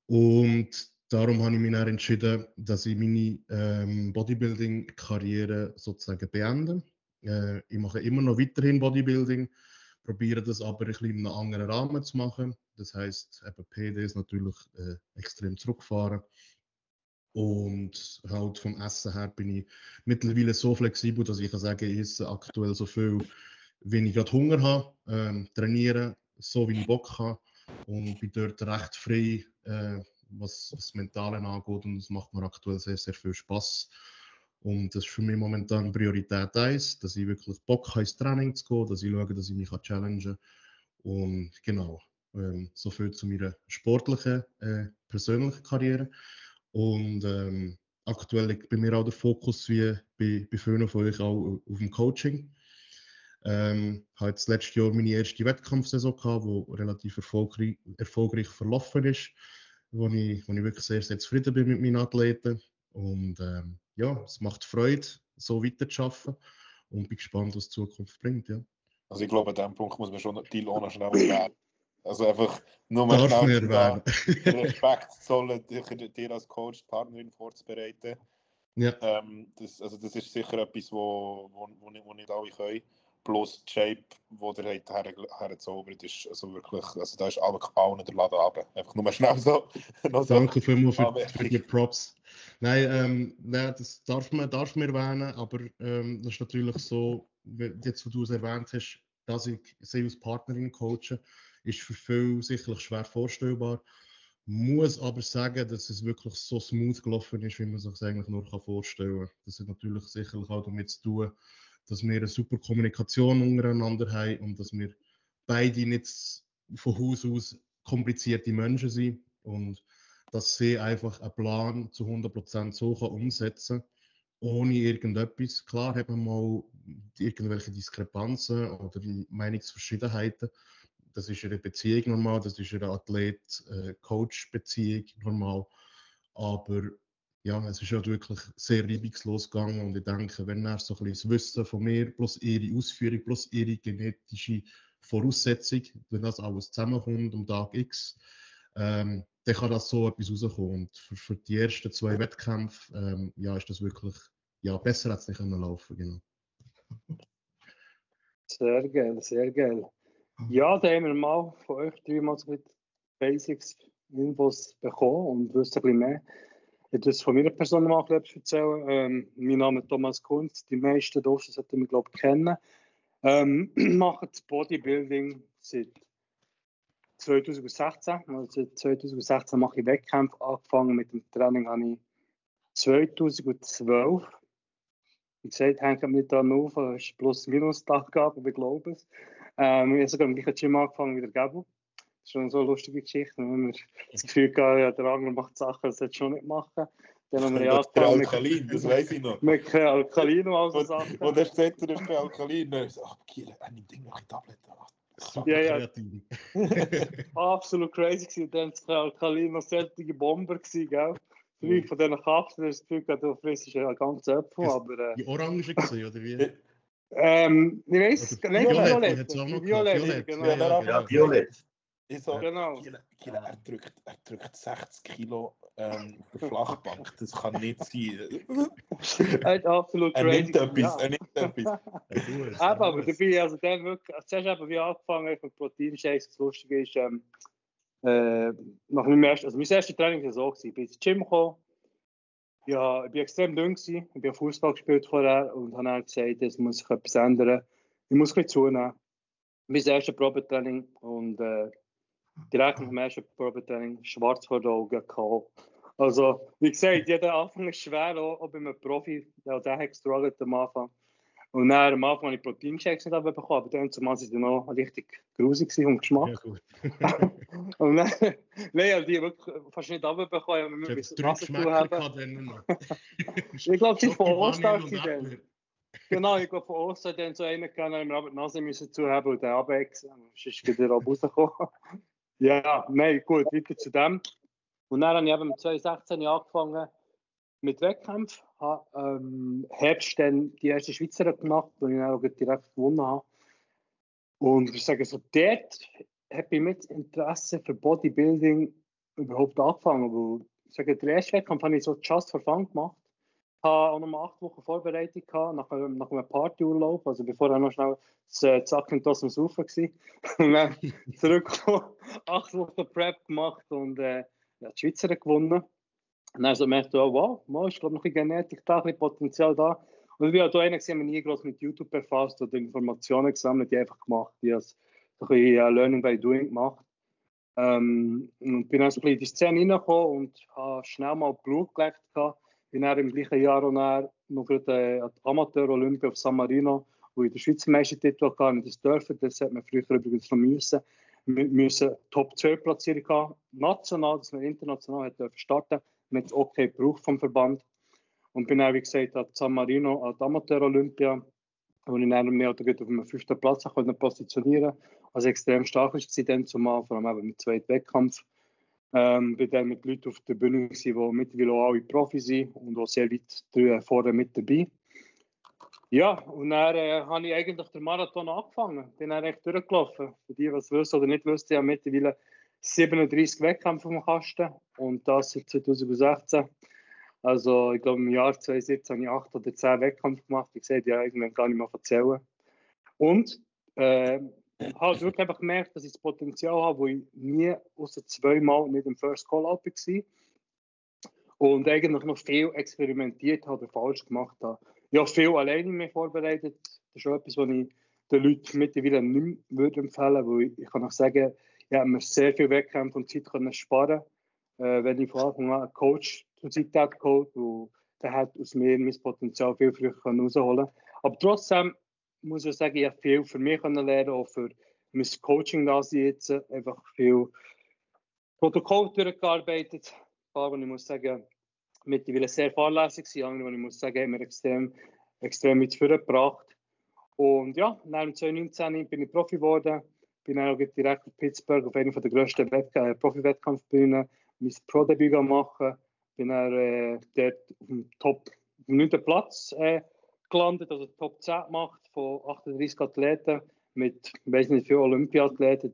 Und darum habe ich mich dann entschieden, dass ich meine ähm, Bodybuilding-Karriere sozusagen beende. Äh, ich mache immer noch weiterhin Bodybuilding, probiere das aber ein bisschen in einem anderen Rahmen zu machen. Das heißt, eben PDs natürlich äh, extrem zurückfahren. Und halt vom Essen her bin ich mittlerweile so flexibel, dass ich kann sagen, ich esse aktuell so viel, wenn ich gerade Hunger habe, ähm, trainiere so wie ich Bock habe und bin dort recht frei, äh, was das Mentale angeht und es macht mir aktuell sehr, sehr viel Spaß. Und das ist für mich momentan Priorität 1, dass ich wirklich Bock habe, ins Training zu gehen, dass ich schaue, dass ich mich challengen kann. Und genau, ähm, so viel zu meiner sportlichen, äh, persönlichen Karriere. Und ähm, aktuell liegt bei mir auch der Fokus, wie bei, bei vielen von euch, auch auf dem Coaching. Ähm, habe jetzt letztes Jahr meine erste Wettkampfsaison gehabt, die relativ erfolgreich, erfolgreich verlaufen ist, wo ich, wo ich wirklich sehr, sehr zufrieden bin mit meinen Athleten. Und ähm, ja, es macht Freude, so weiterzuarbeiten und bin gespannt, was die Zukunft bringt. Ja. Also ich glaube, an diesem Punkt muss man schon die Lohne schnell erwähnen. Also einfach nur mal Darf schnell Respekt zollen, dir als Coach, Partnerin vorzubereiten. Ja. Ähm, das, also das ist sicher etwas, wo, wo, wo, nicht, wo nicht alle können plus die Shape, die der her, hergezaubert ist, also wirklich, also da ist alle, allen der Laden runter. Einfach nur schnell so. [LAUGHS] so Danke vielmals für, für die Props. Nein, ähm, nein, das darf man, darf man erwähnen, aber ähm, das ist natürlich so, jetzt wo du es erwähnt hast, dass ich sie als Partnerin coache, ist für viele sicherlich schwer vorstellbar. Muss aber sagen, dass es wirklich so smooth gelaufen ist, wie man sich eigentlich nur vorstellen kann. Das hat natürlich sicherlich auch damit zu tun, dass wir eine super Kommunikation untereinander haben und dass wir beide nicht von Haus aus komplizierte Menschen sind und dass sie einfach einen Plan zu 100% so kann umsetzen kann, ohne irgendetwas. Klar hat man mal irgendwelche Diskrepanzen oder Meinungsverschiedenheiten. Das ist eine Beziehung normal, das ist eine Athlet-Coach-Beziehung normal. Aber ja, es ist ja wirklich sehr reibungslos gegangen und ich denke, wenn er so ein bisschen das Wissen von mir plus ihre Ausführung plus ihre genetische Voraussetzung, wenn das alles zusammenkommt um Tag X, ähm, dann kann das so etwas rauskommen. Und für, für die ersten zwei Wettkämpfe ähm, ja, ist das wirklich, ja, besser als nicht können laufen genau. Sehr geil, sehr geil. Ja, da haben wir mal von euch dreimal so mit Basics Infos bekommen und wissen ein bisschen mehr. Ich das von meiner Person mal erzählen. Ähm, mein Name ist Thomas Kunz. Die meisten draußen sollten mich, glaube ich, kennen. Ähm, [CLEARS THROAT] mache das Bodybuilding seit 2016. Also seit 2016 mache ich Wettkämpfe. Angefangen mit dem Training habe ich 2012. Wie gesagt, hängt mich da auf, das ist plus minus Tag aber ich glaube es. Ähm, ich habe sogar im gleichen Gym angefangen wie der Gabo. Das ist schon so eine lustige Geschichte. Wenn wir das Gefühl haben, ja, der Angler macht Sachen, das sollte schon nicht machen. Dann haben wir ja mit Alkalin, das weiß ich noch. Mit Alkalin und all so Sachen. Und er sagt, er ist Alkalin. Und er sagt, ach, Kiel, er nimmt irgendwelche Tabletten. Super ja, ja. [LAUGHS] Absolut crazy gewesen. Dann war Alkalin noch solche Bomber gewesen, gell? Fünf von diesen Kapseln, das Gefühl, du frisst ja ganz Äpfel, aber... Äh, die Orange gesehen, oder wie? Ähm, ich weiß, nicht Violett. Violett, Violett, genau. Ja, Violett. Ich so, Genau. Kiel, er, drückt, er drückt 60 Kilo ähm, auf der Flachbank. Das kann nicht sein. Er hat absolut Er crazy. nimmt etwas. Ja. Er nimmt etwas. [LAUGHS] Eben, aber dabei, also dann wirklich, also zuerst eben wie angefangen mit Proteinshakes, das Lustige ist, ähm, äh, nach meinem ersten, also mein erstes Training war so, gewesen. ich bin ins Gym gekommen, ja, ich war extrem dünn, gewesen. ich habe Fußball gespielt vorher und habe dann gesagt, es muss sich etwas ändern, ich muss ein bisschen zunehmen. Mein erstes Probetraining und äh, direkt nach dem ersten Probetraining schwarz vor den Augen gehabt. Also, wie gesagt, jeder Anfang ist schwer, auch, auch bei einem Profi, der, der hat gestruggelt am Anfang. Und dann am Anfang habe ich Proteinchecks nicht bekommen, aber dann zumal sie dann noch richtig grusig und Geschmack. Ja, [LAUGHS] und dann, nein, also die wirklich fast nicht runterbekommen, wenn wir mit Wasser zu haben. ich glaube, sie von Ostern dann. Genau, ich glaube, von Ostern dann so einen haben wir aber die Nase müssen zu haben und den abwechseln. Sonst ist er auch rausgekommen. Ja, nein, gut, weiter zu dem. Und dann habe ich eben 2016 angefangen mit Wettkämpfen. Habe ähm, Herbst dann die erste Schweizer gemacht, die ich dann auch direkt gewonnen habe. Und ich sage so, dort habe ich mit Interesse für Bodybuilding überhaupt angefangen. Weil, ich sage, der erste Wettkampf habe ich so just for fun gemacht. Ich hatte auch noch mal acht Wochen Vorbereitung gehabt, nach, nach einem Partyurlaub. Also bevor ich noch schnell das Zack und aus dem Saufen war. [LAUGHS] und dann [LAUGHS] zurückgekommen, acht Wochen Prep gemacht und äh, ja, die Schweizer gewonnen. Und dann so merkte ich, oh, wow, wow, ich glaube noch ein Genetik da, ein Potenzial da. Und wir haben da einen gesehen, nie groß mit YouTube befasst oder Informationen gesammelt, die einfach gemacht, die als so ein bisschen Learning by Doing gemacht. Ähm, und bin dann so ein bisschen in die Szene reingekommen und habe schnell mal Blut gelegt. Gehabt. Bin dann im gleichen Jahr und dann noch gerade äh, an Amateur-Olympia auf San Marino, wo ich den Schweizer Meistertitel hatte, und das dürfen. Das hat man früher übrigens noch müssen wir müssen Top 12 Platzierung haben, national, dass wir international hätten starten mit okay Bruch vom Verband. Und bin auch, wie gesagt, an San Marino, an Amateur-Olympia, wo ich dann mehr oder weniger auf dem fünften Platz konnte positionieren Also extrem stark war es dann zumal, vor allem eben mit zweiten Wettkampf. Ähm, bin dann mit Leuten auf der Bühne, die mittlerweile auch alle Profi sind und auch sehr weit vorne mit dabei. Ja, und dann äh, habe ich eigentlich den Marathon angefangen. Bin dann echt durchgelaufen. Für die, was wissen oder nicht wissen, ich habe mittlerweile 37 Wettkämpfe am Kasten und das seit 2016. Also ich glaube im Jahr 2017 habe ich 8 oder 10 Wettkämpfe gemacht. Ich sehe ja irgendwann gar nicht mehr erzählen. Und äh, habe wirklich einfach gemerkt, dass ich das Potenzial habe, wo ich nie außer zweimal nicht im First Call-Out war. Und eigentlich noch viel experimentiert habe, falsch gemacht habe ja, viel alleine mehr vorbereitet. Das ist schon etwas, was ich den Leuten mittlerweile nicht mehr empfehlen würde. Ich, ich kann auch sagen, ich habe mir sehr viel Wettkämpfe und Zeit können sparen äh, wenn ich vor allem einen Coach zur Zeit geholt und der hat aus mir mein Potenzial viel früher herausholen Aber trotzdem muss ich sagen, ich habe viel für mich können lernen, auch für mein Coaching da jetzt einfach viel Protokoll durchgearbeitet. Paar, wo ich muss sagen, mittlerweile sehr fahrlässig sind. Ich muss sagen, haben mir extrem, extrem mit vorgebracht. Und ja, nach 2019 bin ich Profi geworden. Bin auch direkt in Pittsburgh auf einer der grössten äh, Profi-Wettkampfbühnen mein Pro-Debüt machen. Bin dann äh, dort auf dem Top, auf dem 9. Platz äh, gelandet, also Top 10 gemacht von 38 Athleten mit, ich weiß nicht, vielen Olympiathleten.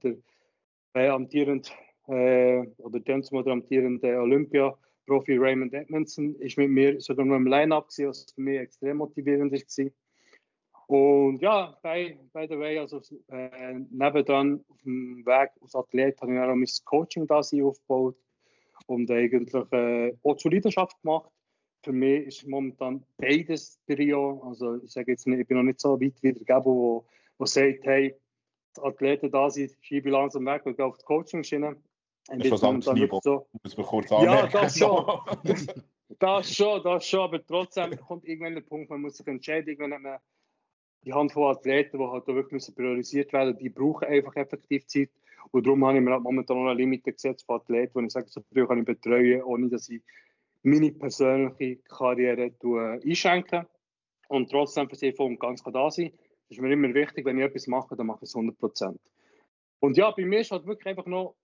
Der äh, amtierende, äh, oder zum amtierende Olympia- Profi Raymond Edmondson ist mit mir sogar noch im Line-Up, was für mich extrem motivierend war. Und ja, by, by the way, also äh, nebendran auf dem Weg als Athlet habe ich auch mein Coaching da aufgebaut und eigentlich äh, auch zur Leidenschaft gemacht. Für mich ist momentan beides Trio. Also ich sage jetzt nicht, ich bin noch nicht so weit wie der Gabo, der sagt, hey, die Athleten da sind, schiebe langsam weg und gehe auf die Coaching-Schiene. Das ist anderes Niveau, so. muss man kurz Ja, das schon. das schon, das schon, aber trotzdem kommt irgendwann der Punkt, man muss sich entscheiden, wenn man die Handvoll Athleten, die halt wirklich müssen priorisiert werden die brauchen einfach effektiv Zeit. Und darum habe ich mir halt momentan noch eine Limite gesetzt von Athleten, wo ich sage, so früh kann ich betreuen, ohne dass ich meine persönliche Karriere einschenke. Und trotzdem für sie voll und ganz da sein. Das ist mir immer wichtig, wenn ich etwas mache, dann mache ich es 100%. Und ja, bei mir ist halt wirklich einfach noch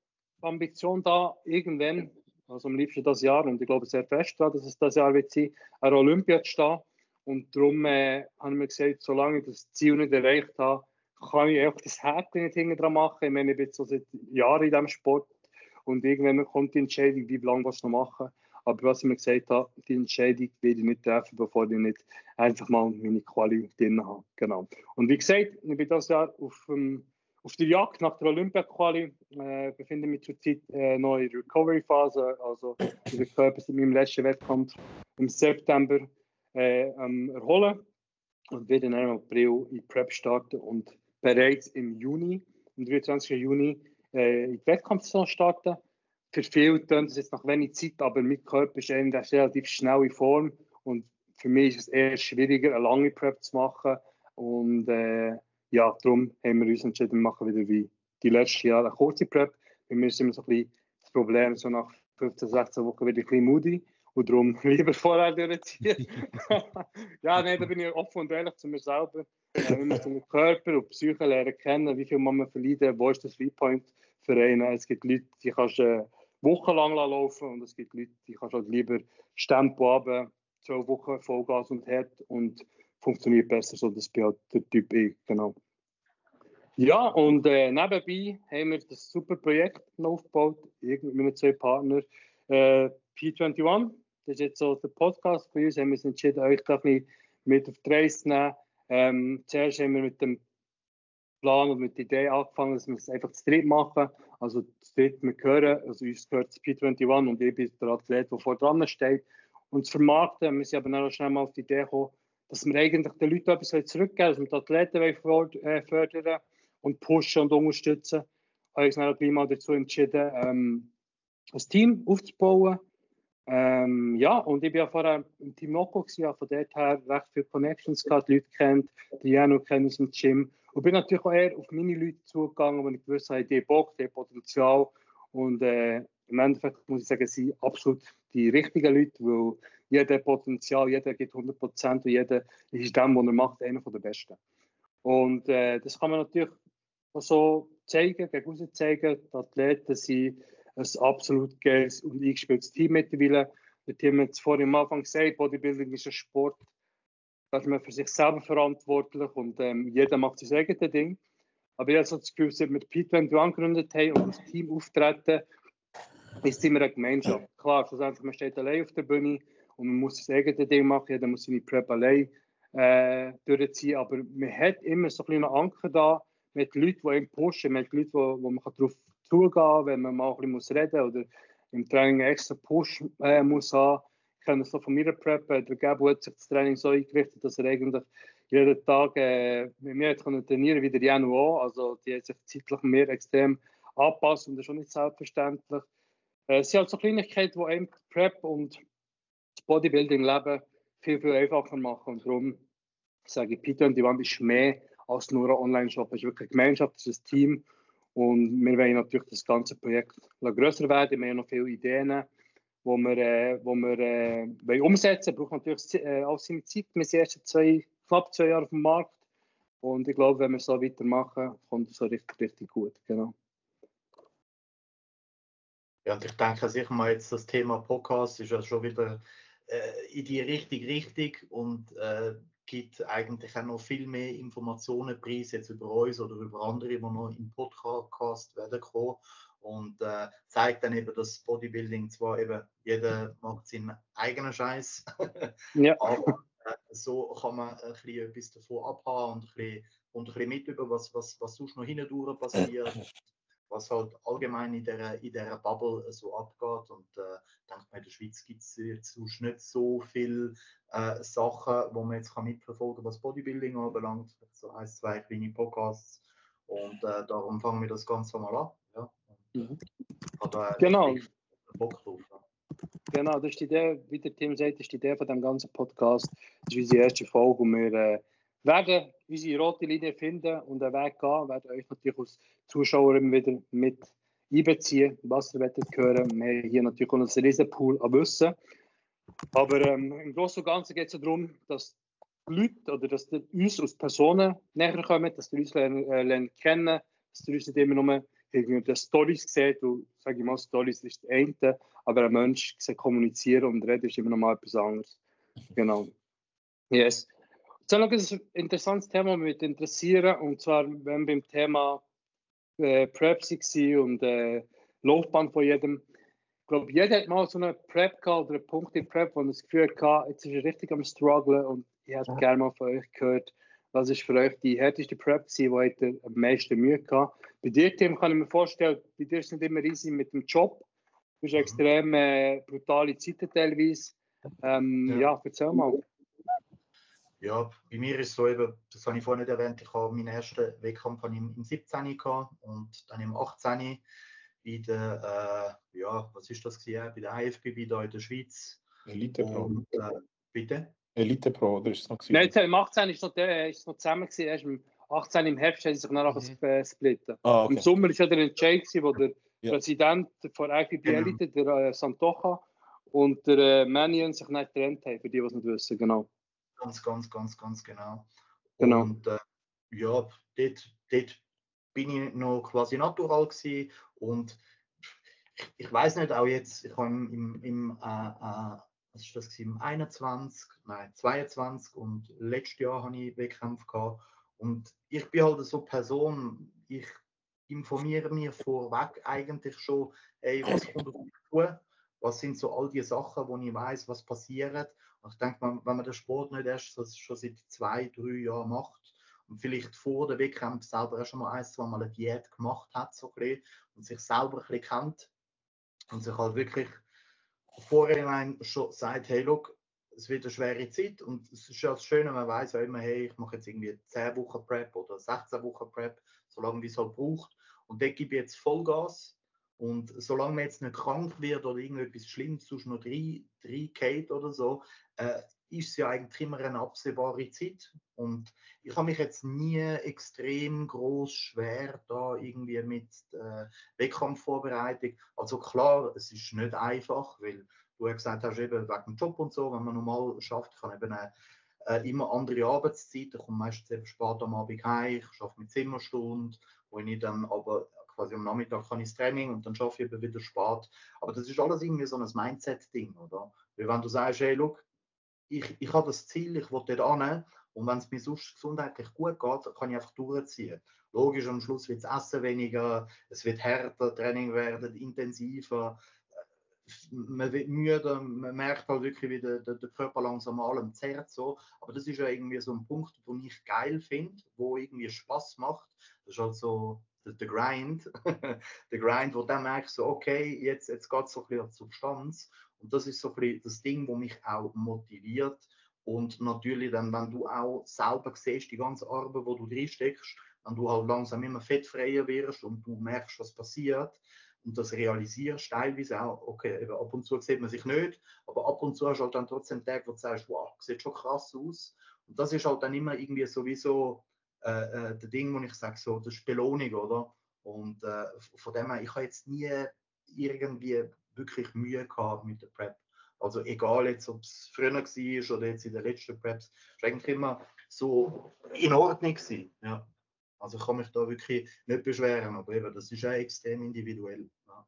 Ambition da, irgendwann, also am liebsten das Jahr, und ich glaube sehr fest daran, dass es das Jahr wird sein, an Olympia zu stehen. Und darum äh, habe ich mir gesagt, solange ich das Ziel nicht erreicht habe, kann ich einfach das Häkchen nicht hinten dran machen. Ich meine, ich bin so seit Jahren in diesem Sport und irgendwann kommt die Entscheidung, wie lange was noch machen. Aber was ich mir gesagt habe, die Entscheidung werde ich nicht treffen, bevor ich nicht einfach mal meine Quali drin habe. Genau. Und wie gesagt, ich bin das Jahr auf, um, auf der Jagd nach der Olympia-Quali. Äh, befinde mich zurzeit äh, noch in Recovery-Phase, also in der Körper seit meinem letzten Wettkampf im September äh, ähm, erholen und werde dann im April in Prep starten und bereits im Juni, am 23. Juni, äh, in die Wettkampfsaison starten. Für viele tönt es jetzt nach wenig Zeit, aber mein Körper ist eigentlich relativ schnell in Form und für mich ist es eher schwieriger, eine lange Prep zu machen und äh, ja, darum haben wir uns entschieden, wir machen wieder wie die letzten Jahre eine kurze Prep. Bei mir ist immer so ein bisschen das Problem, so nach 15, 16 Wochen wieder ein bisschen moody und darum [LAUGHS] lieber vorher durchziehen. [LAUGHS] ja, nein, da bin ich offen und ehrlich zu mir selber. Äh, wir müssen den Körper und Psyche lernen kennen, wie viel man verleiden, wo ist das Repoint für einen. Es gibt Leute, die kannst du äh, wochenlang laufen und es gibt Leute, die kannst halt lieber Stempo haben, zwölf Wochen Vollgas und hart und funktioniert besser. So, das bin halt der Typ ich, genau. Ja, und äh, nebenbei haben wir das super Projekt aufgebaut, mit meinen zwei Partnern. Äh, P21, das ist jetzt so der Podcast für uns, haben wir uns entschieden, euch da ein mit auf die Reise zu nehmen. Ähm, zuerst haben wir mit dem Plan und mit der Idee angefangen, dass wir es einfach zu dritt machen. Also dritt, wir gehören, also uns gehört das P21 und ich bin der Athlet, der vor dran steht. Und zu vermarkten, wir sind aber auch schnell mal auf die Idee gekommen, dass wir eigentlich den Leuten etwas zurückgeben dass wir die Athleten äh, fördern und pushen und unterstützen. Ich habe uns dann gleich mal dazu entschieden, ähm, ein Team aufzubauen. Ähm, ja, und ich war ja vorher im Team Noko, von dort her recht viele Connections gehabt, Leute kennt, die noch kenne aus dem Gym. Und bin natürlich auch eher auf meine Leute zugegangen, wenn ich gewusst habe, die Bock, die Potenzial. Und äh, im Endeffekt muss ich sagen, sind absolut die richtigen Leute, weil jeder Potenzial, jeder gibt 100 Prozent und jeder ist dem, was er macht, einer der Besten. Und äh, das kann man natürlich auch so zeigen, gegen zeigen. Die Athleten sind ein absolut geiles und eingespieltes Team mittlerweile. Der Team hat es vorhin am Anfang gesagt, Bodybuilding ist ein Sport, da ist man für sich selber verantwortlich und ähm, jeder macht sein eigenes Ding. Aber ich habe so das Gefühl, seit wir P20 angegründet haben und das Team auftreten, ist immer eine Gemeinschaft. Klar, schlussendlich, man steht allein auf der Bühne und man muss das eigene Ding machen, jeder muss seine Prep allein äh, durchziehen, aber man hat immer so ein bisschen Anker da, mit Leuten, die ihn pushen, mit Leuten, wo, wo man darauf zugehen kann, wenn man mal ein bisschen muss reden oder im Training einen extra Push äh, muss haben. Kenne das so von meiner Prep, der Gabo hat sich das Training so eingerichtet, dass er eigentlich jeden Tag äh, mit mir trainieren konnte wie der Janu auch. Also die hat sich zeitlich mehr extrem angepasst und das ist schon nicht selbstverständlich. Äh, es sind halt so Kleinigkeiten, die einem Prep und das Bodybuilding-Leben viel, viel einfacher machen. Und darum sage ich, Peter und die Wand ist mehr als nur ein Online-Shop. Es ist wirklich eine Gemeinschaft, es ist ein Team. Und wir wollen natürlich das ganze Projekt größer werden. Wir haben noch viele Ideen, die wir, äh, wo wir äh, umsetzen wollen. braucht natürlich äh, auch seine Zeit. Wir sind erst zwei, knapp zwei Jahre auf dem Markt. Und ich glaube, wenn wir so weitermachen, kommt es so richtig, richtig gut. Genau. Ja, und ich denke sicher mal jetzt das Thema Podcast ist ja schon wieder äh, in die richtige Richtung und äh, gibt eigentlich auch noch viel mehr Informationen preis jetzt über uns oder über andere, die noch im Podcast werden kommen und äh, zeigt dann eben, dass Bodybuilding zwar eben jeder macht seinen eigenen Scheiß, [LAUGHS] ja. aber äh, so kann man ein bisschen etwas davon abhaben und ein bisschen, und ein bisschen mit über was, was, was sonst noch hindurch passiert [LAUGHS] was halt allgemein in der, in der Bubble so abgeht. Und äh, ich denke mal, in der Schweiz gibt es jetzt nicht so viele äh, Sachen, wo man jetzt kann mitverfolgen kann, was Bodybuilding anbelangt. So ein, zwei kleine Podcasts. Und äh, darum fangen wir das Ganze mal an. Ja. Mhm. Genau. Bock drauf. Ja. Genau, das ist die Idee, wie der Tim sagt, das ist die Idee von dem ganzen Podcast. Das ist unsere erste Folge und wir äh, werden unsere rote Linie finden und einen Weg gehen, werden euch natürlich als Zuschauer wieder mit einbeziehen, was ihr wollt hören. Wir haben hier natürlich auch einen riesen Pool an Wissen. Aber ähm, im Großen und Ganzen geht es darum, dass die Leute oder dass die uns als Personen näher kommen, dass die uns lernen, äh, lernen kennen, dass die uns nicht immer nur irgendwie Stories sehen, und sage ich mal, Stories ist das eine, aber ein Mensch kommunizieren und reden ist immer noch mal etwas anderes. Genau. Yes. Jetzt noch ein interessantes Thema, das mich interessieren, und zwar, wenn wir beim Thema äh, Prep waren und äh, Laufbahn von jedem. Ich glaube, jeder hat mal so eine Prep gehabt oder einen Punkt in Prep, wo er das Gefühl hatte, jetzt ist er richtig am struggeln und ich hätte ja. gerne mal von euch gehört, Was ist für euch die härteste Prep gewesen, wo ihr am meisten Mühe gehabt? Bei dir, Tim, kann ich mir vorstellen, bei dir ist es nicht immer easy mit dem Job. Du hast mhm. extrem äh, brutale Zeiten teilweise. Ähm, ja. ja, erzähl mal. Ja, bei mir ist es so eben, das habe ich vorhin nicht erwähnt, ich habe meinen ersten Wettkampf im, im 17. gehabt und dann im 18. bei der, äh, ja, was ist das gewesen? Bei der IFBB da in der Schweiz. Elite Pro. Und, äh, bitte? Elite Pro, oder ist es noch gewesen? Nein, im 18 ist noch, der, ist noch zusammen gewesen, erst im 18 im Herbst haben sie sich nachher mhm. Äh, splitten. Ah, okay. Im Sommer war ja der Entscheid, wo der ja. Präsident von genau. [CLEARS THROAT] Elite, der äh, Santocha, und der äh, Manion sich nicht getrennt haben, für die, die es nicht wissen, genau. Ganz, ganz, ganz, ganz genau. Genau. Und äh, ja, dort, dort bin ich noch quasi natural gewesen und ich, ich weiß nicht, auch jetzt, ich habe im, im äh, äh, was ist das gewesen, im 21, nein, 22 und letztes Jahr habe ich Wettkämpfe gehabt. Und ich bin halt so eine Person, ich informiere mich vorweg eigentlich schon, ey, was kommt auf mich zu, was sind so all die Sachen, wo ich weiß, was passiert? Ich denke, wenn man den Sport nicht erst so, schon seit zwei, drei Jahren macht und vielleicht vor dem Wettkampf selber schon mal ein, zwei Mal eine Diät gemacht hat so ein und sich selber ein bisschen kennt und sich halt wirklich vorhinein schon sagt, hey, look, es wird eine schwere Zeit und es ist ja das Schöne, man weiß ja immer, hey, ich mache jetzt irgendwie 10 Wochen Prep oder 16 Wochen Prep, so lange wie es halt braucht. Und da gebe ich jetzt Vollgas und solange man jetzt nicht krank wird oder irgendetwas Schlimmes, sonst noch drei, drei geht oder so, äh, ist es ja eigentlich immer eine absehbare Zeit. Und ich habe mich jetzt nie extrem groß schwer da irgendwie mit äh, Wettkampfvorbereitung. Also klar, es ist nicht einfach, weil du ja gesagt hast, eben wegen dem Job und so, wenn man normal schafft, habe eben eine, äh, immer andere Arbeitszeiten, komme meistens eben spät am Abend heim, ich arbeite mit Zimmerstunden, wo ich dann aber quasi am Nachmittag kann ich das Training und dann schaffe ich eben wieder spät. Aber das ist alles irgendwie so ein Mindset-Ding, oder? Weil wenn du sagst, hey, look, ich, ich habe das Ziel, ich will dort hin und wenn es mir sonst gesundheitlich gut geht, kann ich einfach durchziehen. Logisch, am Schluss wird das Essen weniger, es wird härter, Training werden intensiver, man wird müde, man merkt halt wirklich, wie der, der, der Körper langsam allem zerrt. So. Aber das ist ja irgendwie so ein Punkt, den ich geil finde, wo irgendwie Spaß macht. Das ist halt so der Grind, [LAUGHS] der Grind, wo dann merkst du, okay, jetzt, jetzt geht es so ein bisschen an Substanz und das ist so ein bisschen das Ding, wo mich auch motiviert und natürlich dann, wenn du auch selber siehst, die ganze Arbeit, wo du drin steckst, wenn du halt langsam immer fettfreier wirst und du merkst, was passiert und das realisierst, teilweise auch, okay, ab und zu sieht man sich nicht, aber ab und zu hast du halt dann trotzdem Tage, wo du sagst, wow, sieht schon krass aus und das ist halt dann immer irgendwie sowieso äh, äh, der Ding, wo ich sage, so, das ist Belohnung, oder? Und äh, von dem her, ich habe jetzt nie irgendwie wirklich Mühe gehabt mit der Prep. Also egal jetzt, ob es früher war oder jetzt in den letzten Preps, war eigentlich immer so in Ordnung gewesen. Ja. Also ich kann mich da wirklich nicht beschweren, aber eben, das ist auch extrem individuell. Ja.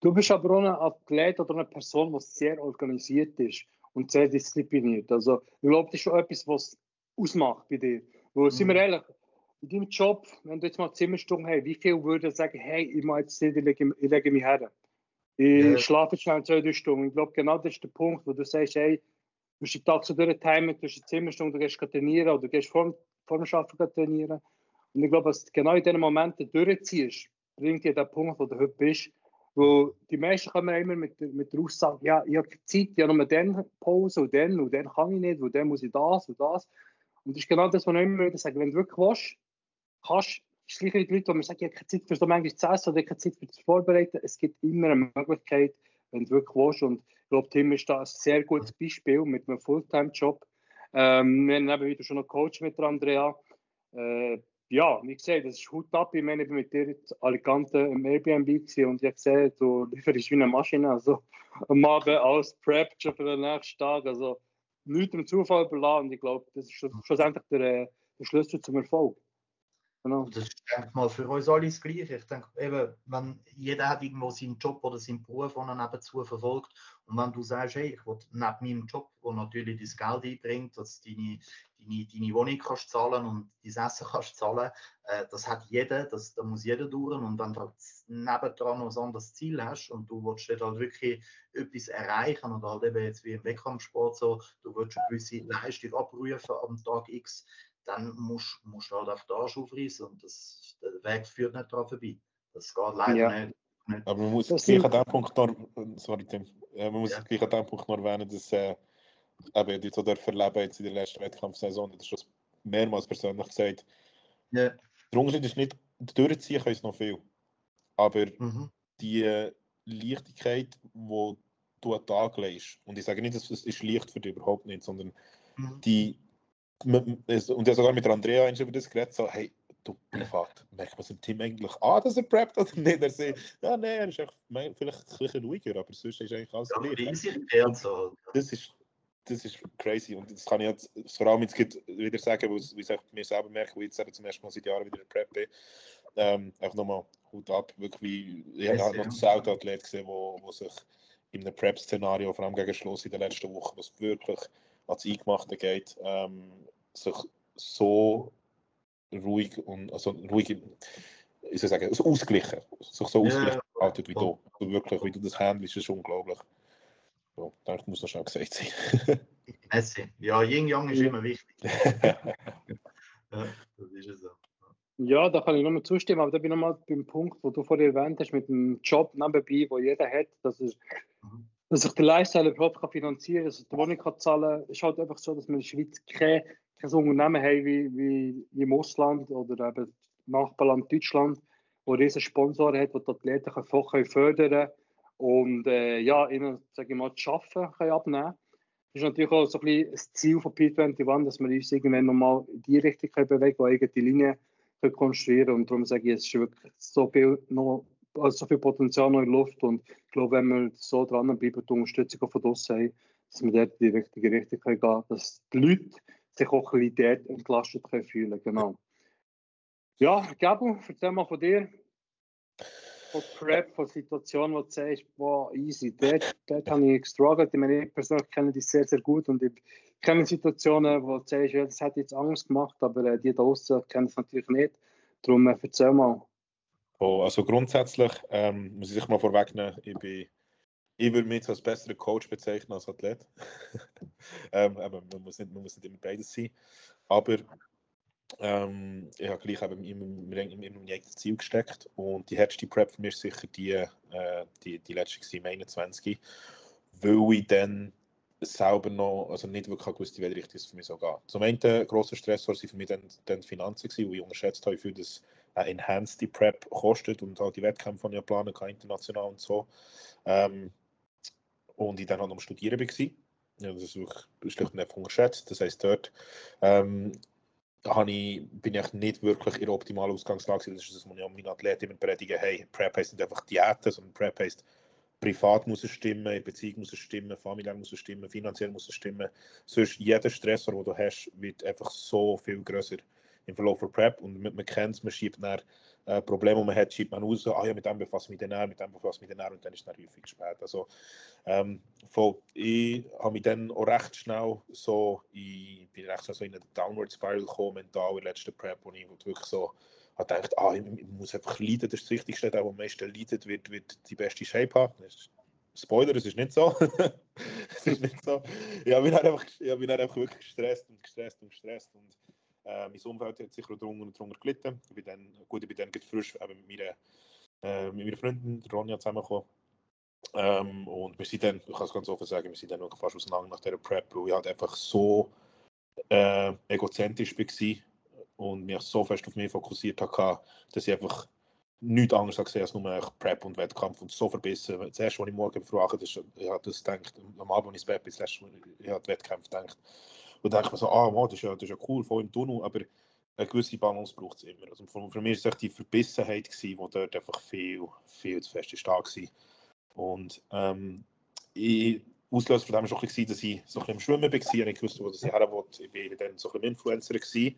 Du bist aber auch ein Athlet oder eine Person, die sehr organisiert ist und sehr diszipliniert. Also ich glaube, das ist schon etwas, was ausmacht bei dir. Wo, mhm. sind wir ehrlich, in deinem Job, wenn du jetzt mal Zimmerstunde hast, wie viel würde sagen, hey, ich mache jetzt nicht, ich lege, ich lege mich her. Ich ja. schlafe schnell zwei, drei Stunden. Ich glaube, genau das ist der Punkt, wo du sagst, hey, du musst den Tag so durchtimen, du hast eine Zimmerstunde, du gehst trainieren oder du gehst vor, vor dem Arbeiten trainieren. Und ich glaube, dass du genau in diesen Momenten durchziehst, bringt dir den Punkt, wo du heute bist. Wo die meisten kommen immer mit, mit der Aussage, ja, ich habe Zeit, ich habe nur dann Pause und dann und dann kann ich nicht, und dann muss ich das und das. Und das ist genau das, was ich immer wieder sage. Wenn du wirklich willst, kannst es gleich die Leute, die mir sagen, ich habe keine Zeit für so manchmal zu essen oder keine Zeit für das Vorbereiten. Es gibt immer eine Möglichkeit, wenn du wirklich willst. Und ich glaube, Tim ist da ein sehr gutes Beispiel mit einem Fulltime-Job. Ähm, wir haben eben wieder schon einen Coach mit Andrea. Äh, ja, wie gesagt, das ist Hut ab. Ich meine, ich bin mit dir in Alicante im Airbnb gewesen und ich habe gesehen, du lieferst wie eine Maschine. Also am Abend alles Prep schon für den nächsten Tag. Also nichts dem Zufall überlassen. Ich glaube, das ist schlussendlich der, äh, der Schlüssel zum Erfolg. Genau. Das ist denke mal für uns alle das Gleiche. Ich denke, eben, wenn jeder hat irgendwo seinen Job oder seinen Beruf, den er nebenzu verfolgt. Und wenn du sagst, hey, ich will neben meinem Job, wo natürlich das Geld einbringt, dass deine, deine, deine Wohnung kannst zahlen und dein Essen kannst zahlen, äh, das hat jeder, das, da muss jeder durch. Und wenn du halt nebendran noch ein anderes Ziel hast und du willst halt wirklich etwas erreichen oder halt eben jetzt wie im Wettkampfsport so, du willst eine gewisse Leistung abrufen am Tag X, dann musst, du halt auf den Arsch aufreißen und das, der Weg führt nicht daran vorbei. Das geht leider ja. nicht. Aber man muss gleich an dem Punkt noch, sorry Tim, man muss ja. gleich an dem Punkt noch erwähnen, dass äh, eben die so erleben jetzt in der letzten Wettkampfsaison, das ist schon mehrmals persönlich gesagt. Ja. Der Unterschied ist nicht, durchziehen können es noch viel, aber mhm. die äh, Leichtigkeit, die du an den Tag legst, und ich sage nicht, dass es ist leicht für dich überhaupt nicht, sondern mhm. die, und ich habe sogar mit Andrea über das geredet, so, hey, du privat, merkt man es im Team eigentlich an, dass er preppt oder nicht? Er sagt, ja, nein, er ist echt, vielleicht ein bisschen ruhiger, aber sonst ist eigentlich alles ja, gleich. So. Das ist, das ist crazy und das kann ich jetzt vor allem jetzt wieder sagen, wie ich mir selber merke, wo ich jetzt zum ersten Mal seit Jahren wieder in Prep bin. Ähm, einfach nochmal Hut ab, wirklich, ich habe halt noch einen South-Athlet gesehen, wo, wo sich in einem Prep-Szenario, vor allem gegen Schluss in der letzten Woche, was wirklich ans Eingemachte geht, ähm, sich so ruhig und also ruhig, ich soll sagen, also ausgeglichen, sich so ausgeglichen yeah. haltet wie du. Also wirklich, wie du das handelst, ist unglaublich. So, das muss noch schnell gesagt sein. [LAUGHS] Messi. Ja, Yin Yang ist immer wichtig. [LAUGHS] ja, das ist es so. Ja, da kann ich nochmal zustimmen, aber da bin ich nochmal beim Punkt, wo du vorher erwähnt hast, mit dem Job nebenbei, wo jeder hat, dass, er, mhm. Dass sich der Lifestyle überhaupt finanzieren kann, dass er die Wohnung kann zahlen kann. Es ist halt einfach so, dass wir in der Schweiz kein, kein Unternehmen haben wie, wie, wie im Ausland oder eben Nachbarland Deutschland, wo riesen Sponsoren hat, die die Athleten können fördern können und äh, ja, ihnen, sage ich mal, das Arbeiten können abnehmen Das ist natürlich auch so ein bisschen das Ziel von P21, dass wir uns irgendwann nochmal in die Richtung bewegen können, eigene Linien konstruieren Und darum sage ich, es ist wirklich so viel, noch, also so viel Potenzial noch in Luft. Und ich glaube, wenn wir so dranbleiben und die Unterstützung von uns haben, dass wir dort die richtige Richtung gehen können, dass die Leute sich auch ein bisschen dort entlastet fühlen Genau. Ja, Gabo, erzähl mal von dir von Prep, von Situationen, wo du sagst, wow, easy, dort, dort habe ich gestruggelt. Ich meine, ich persönlich kenne dich sehr, sehr gut und ich kenne Situationen, wo du sagst, das hat jetzt Angst gemacht, aber äh, die da draußen kennen es natürlich nicht. Darum äh, erzähl mal. Oh, also grundsätzlich ähm, muss ich sich mal vorwegnehmen, ich bin ich würde mich als besseren Coach bezeichnen als Athlet. [LAUGHS] ähm, man muss, nicht, man muss nicht immer beides sein. Aber ähm, ich habe gleich eben immer, immer, mein eigenes Ziel gesteckt und die härteste Prep für mich ist sicher die, äh, die, die letzte im 21. Weil ich dann selber noch also nicht wirklich gewusst, in welche Richtung es für mich so geht. Zum einen, grosser Stressor waren für mich dann, dann die Finanzen, gewesen, wo ich unterschätzt habe, wie viel das äh, Enhanced Prep kostet und halt die Wettkämpfe, die ich planen kann, international und so. Ähm, und ich dann halt am Studieren war. Ja, das ist wirklich schlicht und einfach unterschätzt. Das heisst, dort ähm, ich, bin ich nicht wirklich in der optimalen Ausgangslage. Das ist das, was ich meinen Athleten immer predige. Hey, Prep heisst nicht einfach Diäten, sondern Prep heisst, privat muss es stimmen, in Beziehung muss es stimmen, familiär muss es stimmen, finanziell muss es stimmen. Sonst jeder Stressor, den du hast, wird einfach so viel größer im Verlauf der Prep. Und man, kennt es, man schiebt dann äh, Probleme, die man hat, schiebt man raus, ah ja, mit dem befasse ich mich dann, mit dem befasse ich mich dann und dann ist es dann häufig spät. Also, ähm, voll, ich habe mich dann auch recht schnell so, ich bin recht schnell so in eine Downward Spiral gekommen, mental in der letzten Prep, wo ich wirklich so habe gedacht, ah, ich, muss einfach leiden, das ist das Wichtigste, der, am meisten leidet, wird, wird die beste Shape haben. Spoiler, es ist nicht so. [LAUGHS] es ist nicht so. Ich habe mich einfach, habe mich einfach wirklich gestresst und gestresst und gestresst und äh, mein Umfeld hat sicher drunter und drunter gelitten. Ich bin dann, gut, ich bin dann frisch eben mit, meiner, äh, mit meiner Freundin Ronja zusammengekommen. Ähm, und wir sind dann, ich kann es ganz offen sagen, wir sind dann fast auseinander nach dieser Prep, weil ich halt einfach so äh, egozentrisch war und mich so fest auf mich fokussiert habe, dass ich einfach nichts anderes gesehen als nur Prep und Wettkampf und so verbissen. Das erste, was ich morgen frage, ist, ich habe das gedacht, am Abend, ich ins Bett bin, das erste, ich habe Wettkampf gedacht, und ich mir so, ah, wow, das, ist ja, das ist ja cool, voll im Tunnel, aber eine gewisse Balance braucht es immer. Also für, für mich war es die Verbissenheit, die dort einfach viel, viel zu fest stark war. Und ähm, ich, Auslöser von dem war auch, dass ich so ein bisschen im Schwimmen war und ich wusste, wo das her wollte. Ich war dann so ein Influencer gewesen.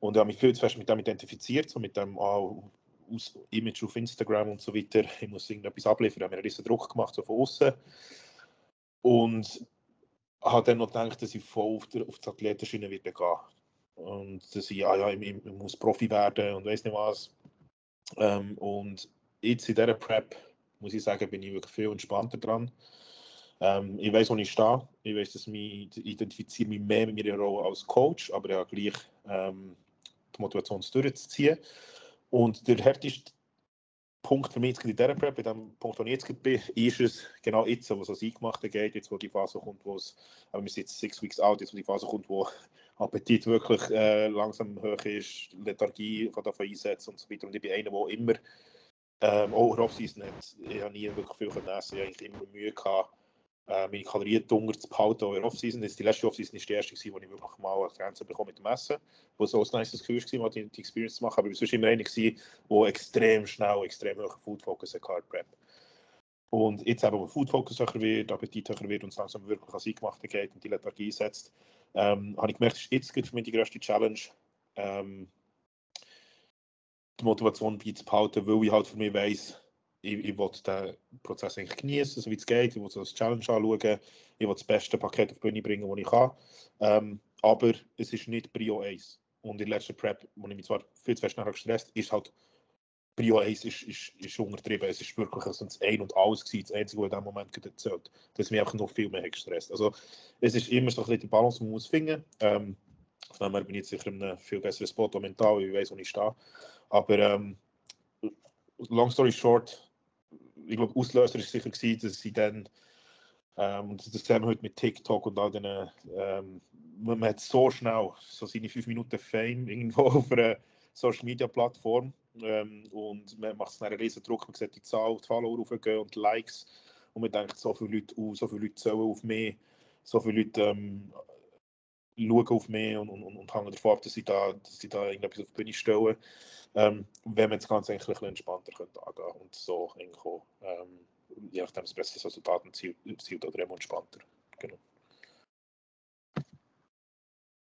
und habe mich viel zu fest mit dem identifiziert, so mit dem aus Image auf Instagram und so weiter. Ich muss irgendetwas abliefern, ich habe mir einen riesen Druck gemacht, so von außen. Und habe dann noch gedacht, dass ich voll auf, der, auf die Athletenschiene wieder gehen. Und dass ich, ja, ja, ich, ich muss Profi werden und weiß nicht was. Ähm, und jetzt in dieser Prep, muss ich sagen, bin ich wirklich viel entspannter dran. Ähm, ich weiß, wo ich stehe. Ich weiß, dass ich identifiziere mich mehr mit meiner Rolle als Coach, aber habe gleich ähm, die Motivation durchzuziehen. Und der härteste Punkt für mich in dieser Prep, bei dem Punkt, wo ich jetzt bin, ist es genau jetzt, wo es ans Eingemachte geht, jetzt wo die Phase kommt, wo es, aber wir sind jetzt six weeks out, jetzt wo die Phase kommt, wo Appetit wirklich äh, langsam hoch ist, Lethargie kann davon einsetzen und so weiter. Und ich bin einer, der immer, ähm, auch Offseason hat, ich habe nie wirklich viel essen, ich habe eigentlich immer Mühe gehabt, äh, meine Kalorien dunkel zu behalten in der Offseason. Die letzte Offseason war die erste, gewesen, wo ich wirklich mal eine Grenze bekommen mit dem Essen, wo so ein nice Gefühl war, mal die, die Experience zu machen. Aber ich war immer einer, der extrem schnell, extrem hohen Food Focus hatte, Prep. Und jetzt eben, wo Food Focus höher wird, Appetit höher wird und es langsam wirklich an Eingemachte geht und die Lethargie setzt, ähm, habe ich gemerkt, ist jetzt für mich die größte Challenge, ähm, die Motivation beizubehalten, weil ich halt für mich weiss, ich, ich will den Prozess eigentlich genießen, so wie es geht. Ich will das Challenge anschauen. Ich will das beste Paket auf die Bühne bringen, das ich kann. Ähm, aber es ist nicht Prio 1. Und in der letzten Prep, wo ich mich zwar viel zu fest nachher gestresst ist halt Prio 1 ist, ist, ist untertrieben. Es ist wirklich also das Ein und Alles gewesen, das Einzige, was in diesem Moment erzählt. Das mich einfach noch viel mehr gestresst. Also es ist immer so ein bisschen die Balance, die man muss finden. Ähm, von dem bin ich jetzt sicher in einem viel besseren Spot mental, weil ich weiß, wo ich stehe. Aber ähm, long story short, ich glaube, Auslöser war sicher gewesen, dass sie dann, ähm, und das sehen wir heute mit TikTok und all den, ähm, man hat so schnell so seine 5 Minuten Fame irgendwo [LAUGHS] auf einer Social Media Plattform ähm, und man macht einen riesen Druck, man sieht die Zahl, die Follower aufgehen und die Likes und man denkt, so viele Leute, uh, so viele Leute sollen auf mich, so viele Leute ähm, schauen auf mich und, und, und hängen davon ab, dass sie da, dass sie da irgendetwas auf die Bühne stellen ähm, wenn man das Ganze eigentlich ein bisschen entspannter könnte angehen und so auch, ähm, je nachdem das beste Resultat erzielt oder eben entspannter. Genau.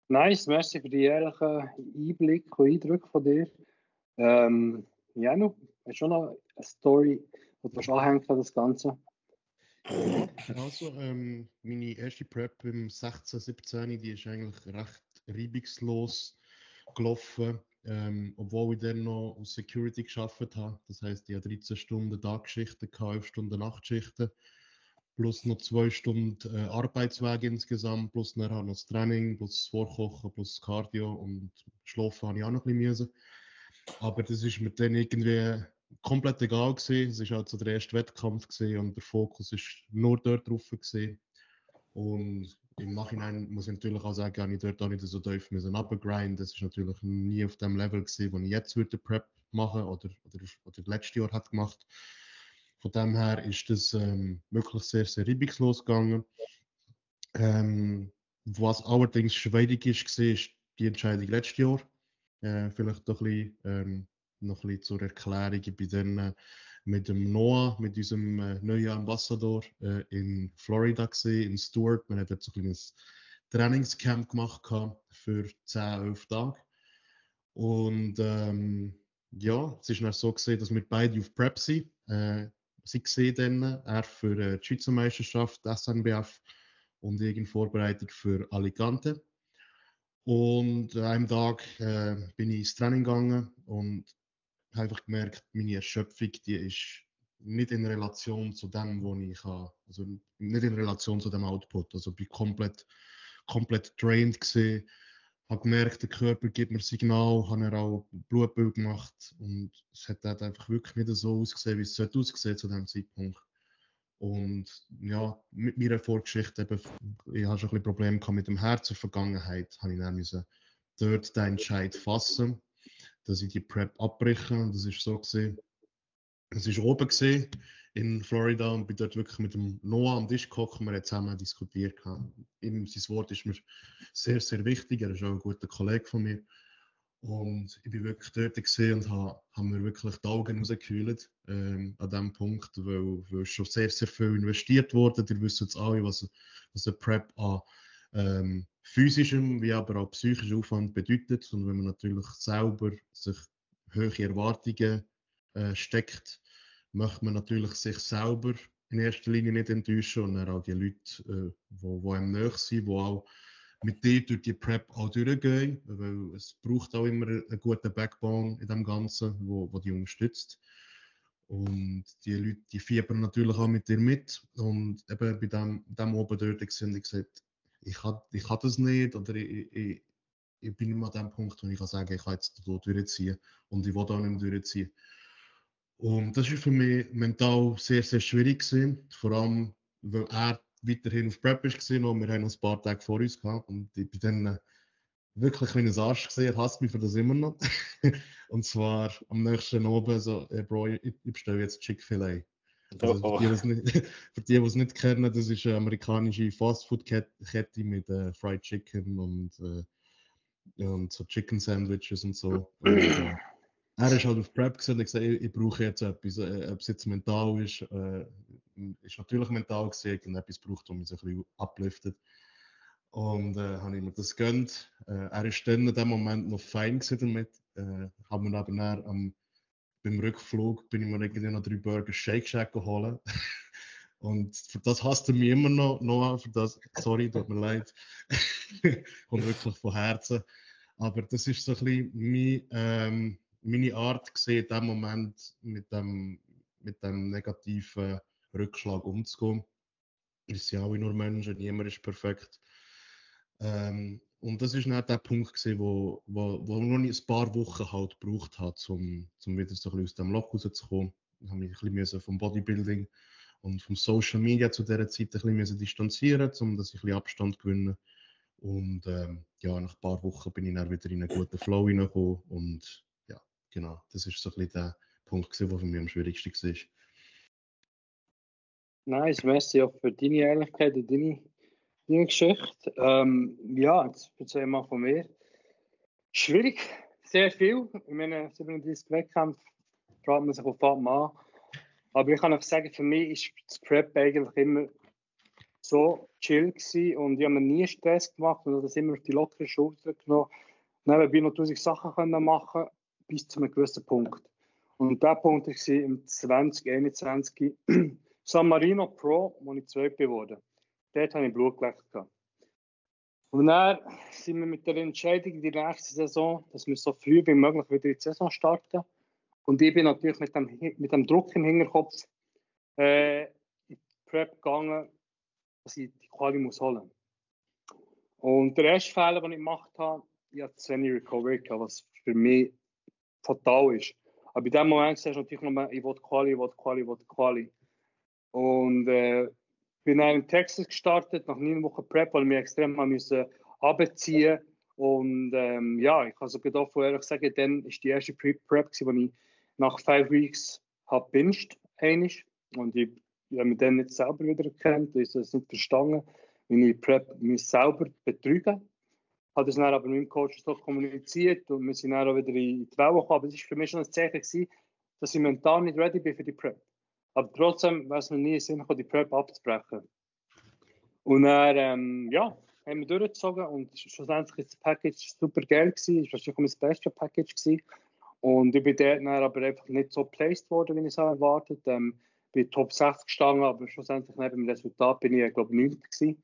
Nice, merci für die ehrlichen Einblicke und Eindrücke von dir. Ähm, ja, noch, hast du noch eine Story, die du anhängen an das Ganze? Also, ähm, meine erste Prep im 16, 17, die ist eigentlich recht reibungslos gelaufen. Ähm, obwohl ich dann noch Security geschafft habe. Das heißt, ich habe 13 Stunden Tagschichten, 11 Stunden Nachtschichten, plus noch 2 Stunden äh, Arbeitsweg insgesamt, plus dann noch das Training, plus das Vorkochen, plus das Cardio und Schlafen habe ich auch noch ein bisschen müssen. Aber das ist mir dann irgendwie komplett egal gewesen. Es war halt so der erste Wettkampf gewesen und der Fokus ist nur dort drauf gewesen. Und im Nachhinein muss ich natürlich auch sagen, habe ich dort auch nicht so tief müssen runtergrinden. Das ist natürlich nie auf dem Level gewesen, wo ich jetzt würde Prep machen oder, oder, oder letztes Jahr hat gemacht. Von dem her ist das ähm, wirklich sehr, sehr reibungslos gegangen. Ähm, was allerdings schwierig ist, war, ist die Entscheidung letztes Jahr. Äh, vielleicht noch ein, bisschen, ähm, noch ein bisschen zur Erklärung. Ich bin dann äh, mit dem Noah, mit unserem äh, neuen Ambassador äh, in Florida gesehen, in Stuart. Man hat jetzt ein kleines Trainingscamp gemacht für 10, 11 Tage. Und ähm, ja, es ist dann so gesehen, dass wir beide auf Prep sind. Äh, sie gesehen dann, er für äh, die Schweizer Meisterschaft, SNBF und in Vorbereitung für Alicante. Und an einem Tag äh, bin ich ins Training gegangen und habe einfach gemerkt, meine Erschöpfung, die ist nicht in Relation zu dem, was ich habe. Also nicht in Relation zu dem Output. Also bin komplett, komplett drained gesehen. Habe gemerkt, der Körper gibt mir Signal, habe er auch Blutbild gemacht und es hat halt einfach wirklich nicht so ausgesehen, wie es sollte aussehen zu dem Zeitpunkt. Und ja, mit meiner Vorgeschichte, eben, ich habe schon ein bisschen Probleme mit dem Herz in der Vergangenheit, habe ich dann dort den Entscheid fassen dass ich die Prep abbreche. Und das ist so gesehen. Es ist oben gesehen in Florida und bin dort wirklich mit dem Noah am Tisch gekommen. Wir haben zusammen diskutiert. Ihm, sein Wort ist mir sehr, sehr wichtig. Er ist auch ein guter Kollege von mir. Und ich bin wirklich dort gesehen und habe, habe mir wirklich die Augen rausgekühlt ähm, an diesem Punkt, weil, weil schon sehr, sehr viel investiert wurde. Ihr wisst jetzt alle, was, was eine Prep an ähm, physischem wie aber auch psychischem Aufwand bedeutet. Und wenn man natürlich selber sich hohe Erwartungen äh, steckt, möchte man natürlich sich selber in erster Linie nicht enttäuschen und dann auch die Leute, äh, einem nahe sind, die auch mit dir durch die Prep auch durchgehen, weil es braucht auch immer einen guten Backbone in dem Ganzen, wo, wo die unterstützt. Und die Leute, die fiebern natürlich auch mit dir mit. Und eben bei dem, dem oben dort ich gesagt, ich kann, ich kann das nicht oder ich, ich, ich bin immer an dem Punkt, wo ich kann sagen, ich kann jetzt dort durchziehen und ich will auch nicht mehr durchziehen. Und das war für mich mental sehr, sehr schwierig gewesen, vor allem, weil er weiterhin auf Prep war und wir haben noch ein paar Tage vor uns gehabt und ich bin dann äh, wirklich wie ein Arsch gesehen, er hasst mich für das immer noch. [LAUGHS] und zwar am nächsten Abend so, hey Bro, ich, ich bestelle jetzt Chick-fil-A. Also oh, oh. [LAUGHS] Für, die, die, es nicht kennen, das ist eine amerikanische Fastfood-Kette mit äh, Fried Chicken und, äh, und so Chicken Sandwiches und so. Und, äh, er ist halt auf Prep gesehen und gesagt, ich, ich brauche jetzt etwas, äh, ob es jetzt mental ist, äh, ist natürlich mental gesehen und etwas braucht, um mich so ein bisschen ablüftet. Und äh, habe ich mir das gönnt. Äh, er ist dann in dem Moment noch fein damit. Haben wir aber dann am, beim Rückflug bin ich mir irgendwie noch drei Burger Shake Shack geholt. [LAUGHS] Und für das hasst er mich immer noch, Noah, für das, sorry, tut mir leid. [LAUGHS] Kommt wirklich von Herzen. Aber das ist so ein bisschen mein, ähm, meine Art gesehen, in dem Moment mit dem, mit dem negativen Rückschlag umzugehen. Wir sind alle nur Menschen, niemand ist perfekt. Ähm, und das ist nicht der Punkt, gewesen, wo, wo, wo noch ein paar Wochen halt gebraucht hat, um, um wieder so ein bisschen aus dem Loch rauszukommen. Ich habe mich ein bisschen vom Bodybuilding und vom Social Media zu dieser Zeit ein bisschen distanzieren, um dass ich ein bisschen Abstand gewinnen. Und ähm, ja, nach ein paar Wochen bin ich dann wieder in einen guten Flow hineingekommen. Und ja, genau, das ist so ein bisschen der Punkt, der für mich am schwierigsten war. Nice, merci auch für deine Ehrlichkeit und deine die Geschichte. Ähm, ja, jetzt erzähl mal von mir. Schwierig, sehr viel. Ich meine, 37 Wettkämpfe fragt man sich auf einmal an. Aber ich kann auch sagen, für mich ist das Prep eigentlich immer so chill gewesen und ich habe mir nie Stress gemacht und das immer auf die lockere Schulter genommen. Nebenbei noch tausend Sachen können machen bis zu einem gewissen Punkt. Und der Punkt war im 2021 [CLEARS THROAT] San Marino Pro, wo ich zweit geworden Dort habe ich Blut geleckt. Und dann sind wir mit der Entscheidung in die nächste Saison, dass wir so früh wie möglich wieder in die Saison starten. Und ich bin natürlich mit dem, mit dem Druck im Hinterkopf äh, in die Prep gegangen, dass ich die Quali muss holen Und der erste Fehler, den ich gemacht habe, ich hatte zu Recovery, was für mich fatal ist. Aber in dem Moment sagst du natürlich noch, ich will Quali, ich will Quali, ich will Quali. Und äh, bin dann in Texas gestartet, nach neun Wochen Prep, weil wir extrem mal müssen abziehen und ähm, ja, ich kann sogar davon ehrlich sagen, dann ist die erste Prep, die ich nach five Weeks habe binged, einig. Und ich, habe mich dann nicht selber wieder erkannt, ich habe es nicht verstanden, wie ich Prep mich selber betrüge. Ich habe das dann aber mit dem Coach so kommuniziert und wir sind dann auch wieder in die Welle gekommen. Aber es war für mich schon ein Zeichen, dass ich mental nicht ready bin für die Prep. Aber trotzdem wäre es mir nie Sinn die Prep abzubrechen. Und dann, ähm, ja, haben wir durchgezogen und schlussendlich war das Package super geil. Es war wahrscheinlich mein bestes Package. Gewesen. Und ich bin dort aber einfach nicht so placed worden, wie ich es erwartet habe. Ähm, bin Top 60 gestanden, aber schlussendlich neben dem Resultat bin ich, glaube ich, 9. gewesen.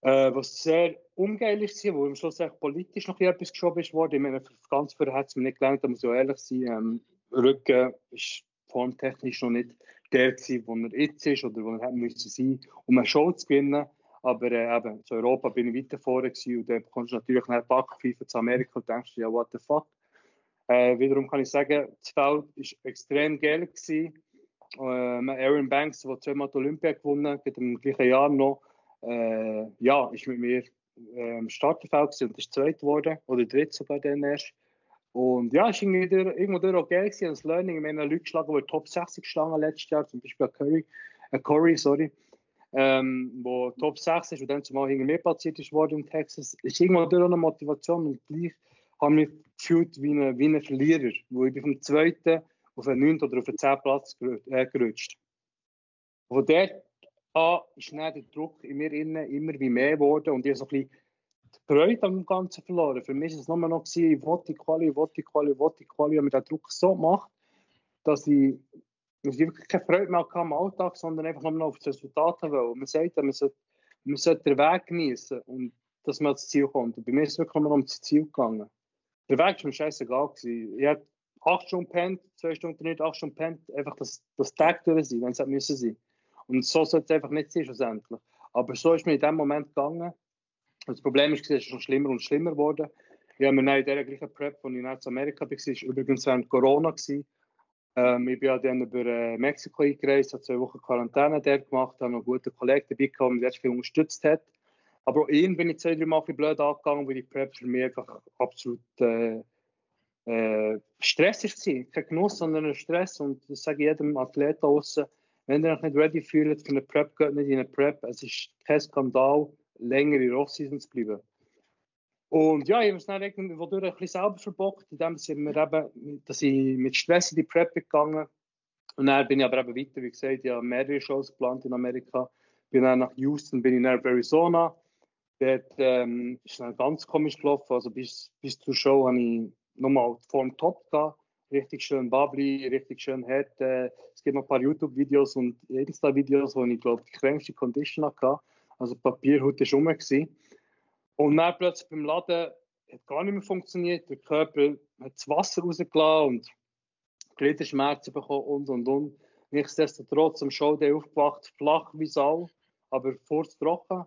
Äh, was sehr ungeil ist, wo am Schluss politisch noch etwas geschoben worden. Ich meine, ganz früher hat es mir nicht gelernt, da muss ich ehrlich sein. Ähm, Rücken ist formtechnisch noch nicht der gewesen, wo er jetzt ist oder wo er hätte müssen sein, um eine Show zu gewinnen. Aber äh, eben, zu Europa bin ich weiter vorne und dann kommst du natürlich nach Backpfeife zu Amerika und denkst ja, what the fuck. Äh, wiederum kann ich sagen, das Feld war extrem geil. Gewesen. Äh, Aaron Banks, der zweimal die Olympia gewonnen hat, im gleichen Jahr noch, äh, ja, ist mit mir äh, im Starterfeld und ist zweit geworden, oder dritt sogar dann erst. Und ja, es war irgendwo durch auch geil gewesen, das Learning. Wir haben Leute geschlagen, die Top 60 gestanden letztes Jahr, zum Beispiel Curry, äh, Corey, sorry, ähm, wo Top 6 ist und dann zumal hinter mir passiert ist worden in Texas. Es ist irgendwo durch eine Motivation und gleich habe ich mich gefühlt wie ein, wie ein Verlierer, wo ich bin vom zweiten auf den 9. oder auf den 10. Platz äh, gerutscht. Von dort an ist dann der Druck in mir innen immer wie mehr geworden und ich so ein bisschen Freude am Ganzen verloren. Für mich war es nur noch, gewesen, ich wollte die Quali, ich wollte die Quali, ich wollte die Quali. Und mir den Druck so gemacht, dass ich, dass ich wirklich keine Freude mehr hatte am Alltag, sondern einfach nur noch auf das Resultat will. Man sagt, man sollte, man sollte den Weg genießen und dass man ans Ziel kommt. Und bei mir ist es wirklich nur um das Ziel gegangen. Der Weg war mir scheißegal. Gewesen. Ich habe acht Stunden pennt, zwei Stunden nicht, acht Stunden pennt, einfach das, das Tag durch sein, wenn es müssen sein. Und so sollte es einfach nicht sein, schlussendlich. Aber so ist mir in dem Moment gegangen. Das Problem ist, es ist schon schlimmer und schlimmer geworden. Ich habe mir in der gleichen Prep, als ich nach Amerika war, war übrigens während Corona. Ähm, ich bin ja dann über äh, Mexiko eingereist, habe zwei Wochen Quarantäne dort gemacht, habe einen guten Kollegen dabei gehabt, der mich viel unterstützt hat. Aber auch ihn bin ich zwei, drei Mal blöd angegangen, weil die Prep für mich einfach absolut äh, äh, Stress war. Kein Genuss, sondern ein Stress. Und das sage ich jedem Athlet außen, wenn ihr euch nicht ready fühlt für eine Prep, geht nicht in eine Prep. Es ist kein Skandal, länger in der Offseason zu bleiben. Und ja, ich habe es dann irgendwie ein bisschen selber verbockt, indem ich, mir eben, dass ich mit Stress in die Prep gegangen Und dann bin ich aber eben weiter, wie gesagt, ich habe mehrere Shows geplant in Amerika. Bin dann nach Houston, bin ich nach Arizona. Dort ähm, ist dann ganz komisch gelaufen. Also bis, bis zur Show habe ich nochmal Form top gehabt. Richtig schön bubbly, richtig schön hart. Äh, es gibt noch ein paar YouTube-Videos und Insta-Videos, wo ich glaube die kränkste Condition hatte. Also Papierhut war rum. Gewesen. Und dann plötzlich beim Laden hat gar nicht mehr funktioniert. Der Körper hat das Wasser rausgelassen und Gliederschmerzen bekommen und und und. Nichtsdestotrotz am Showday aufgewacht, flach wie Sau, aber furztrocken.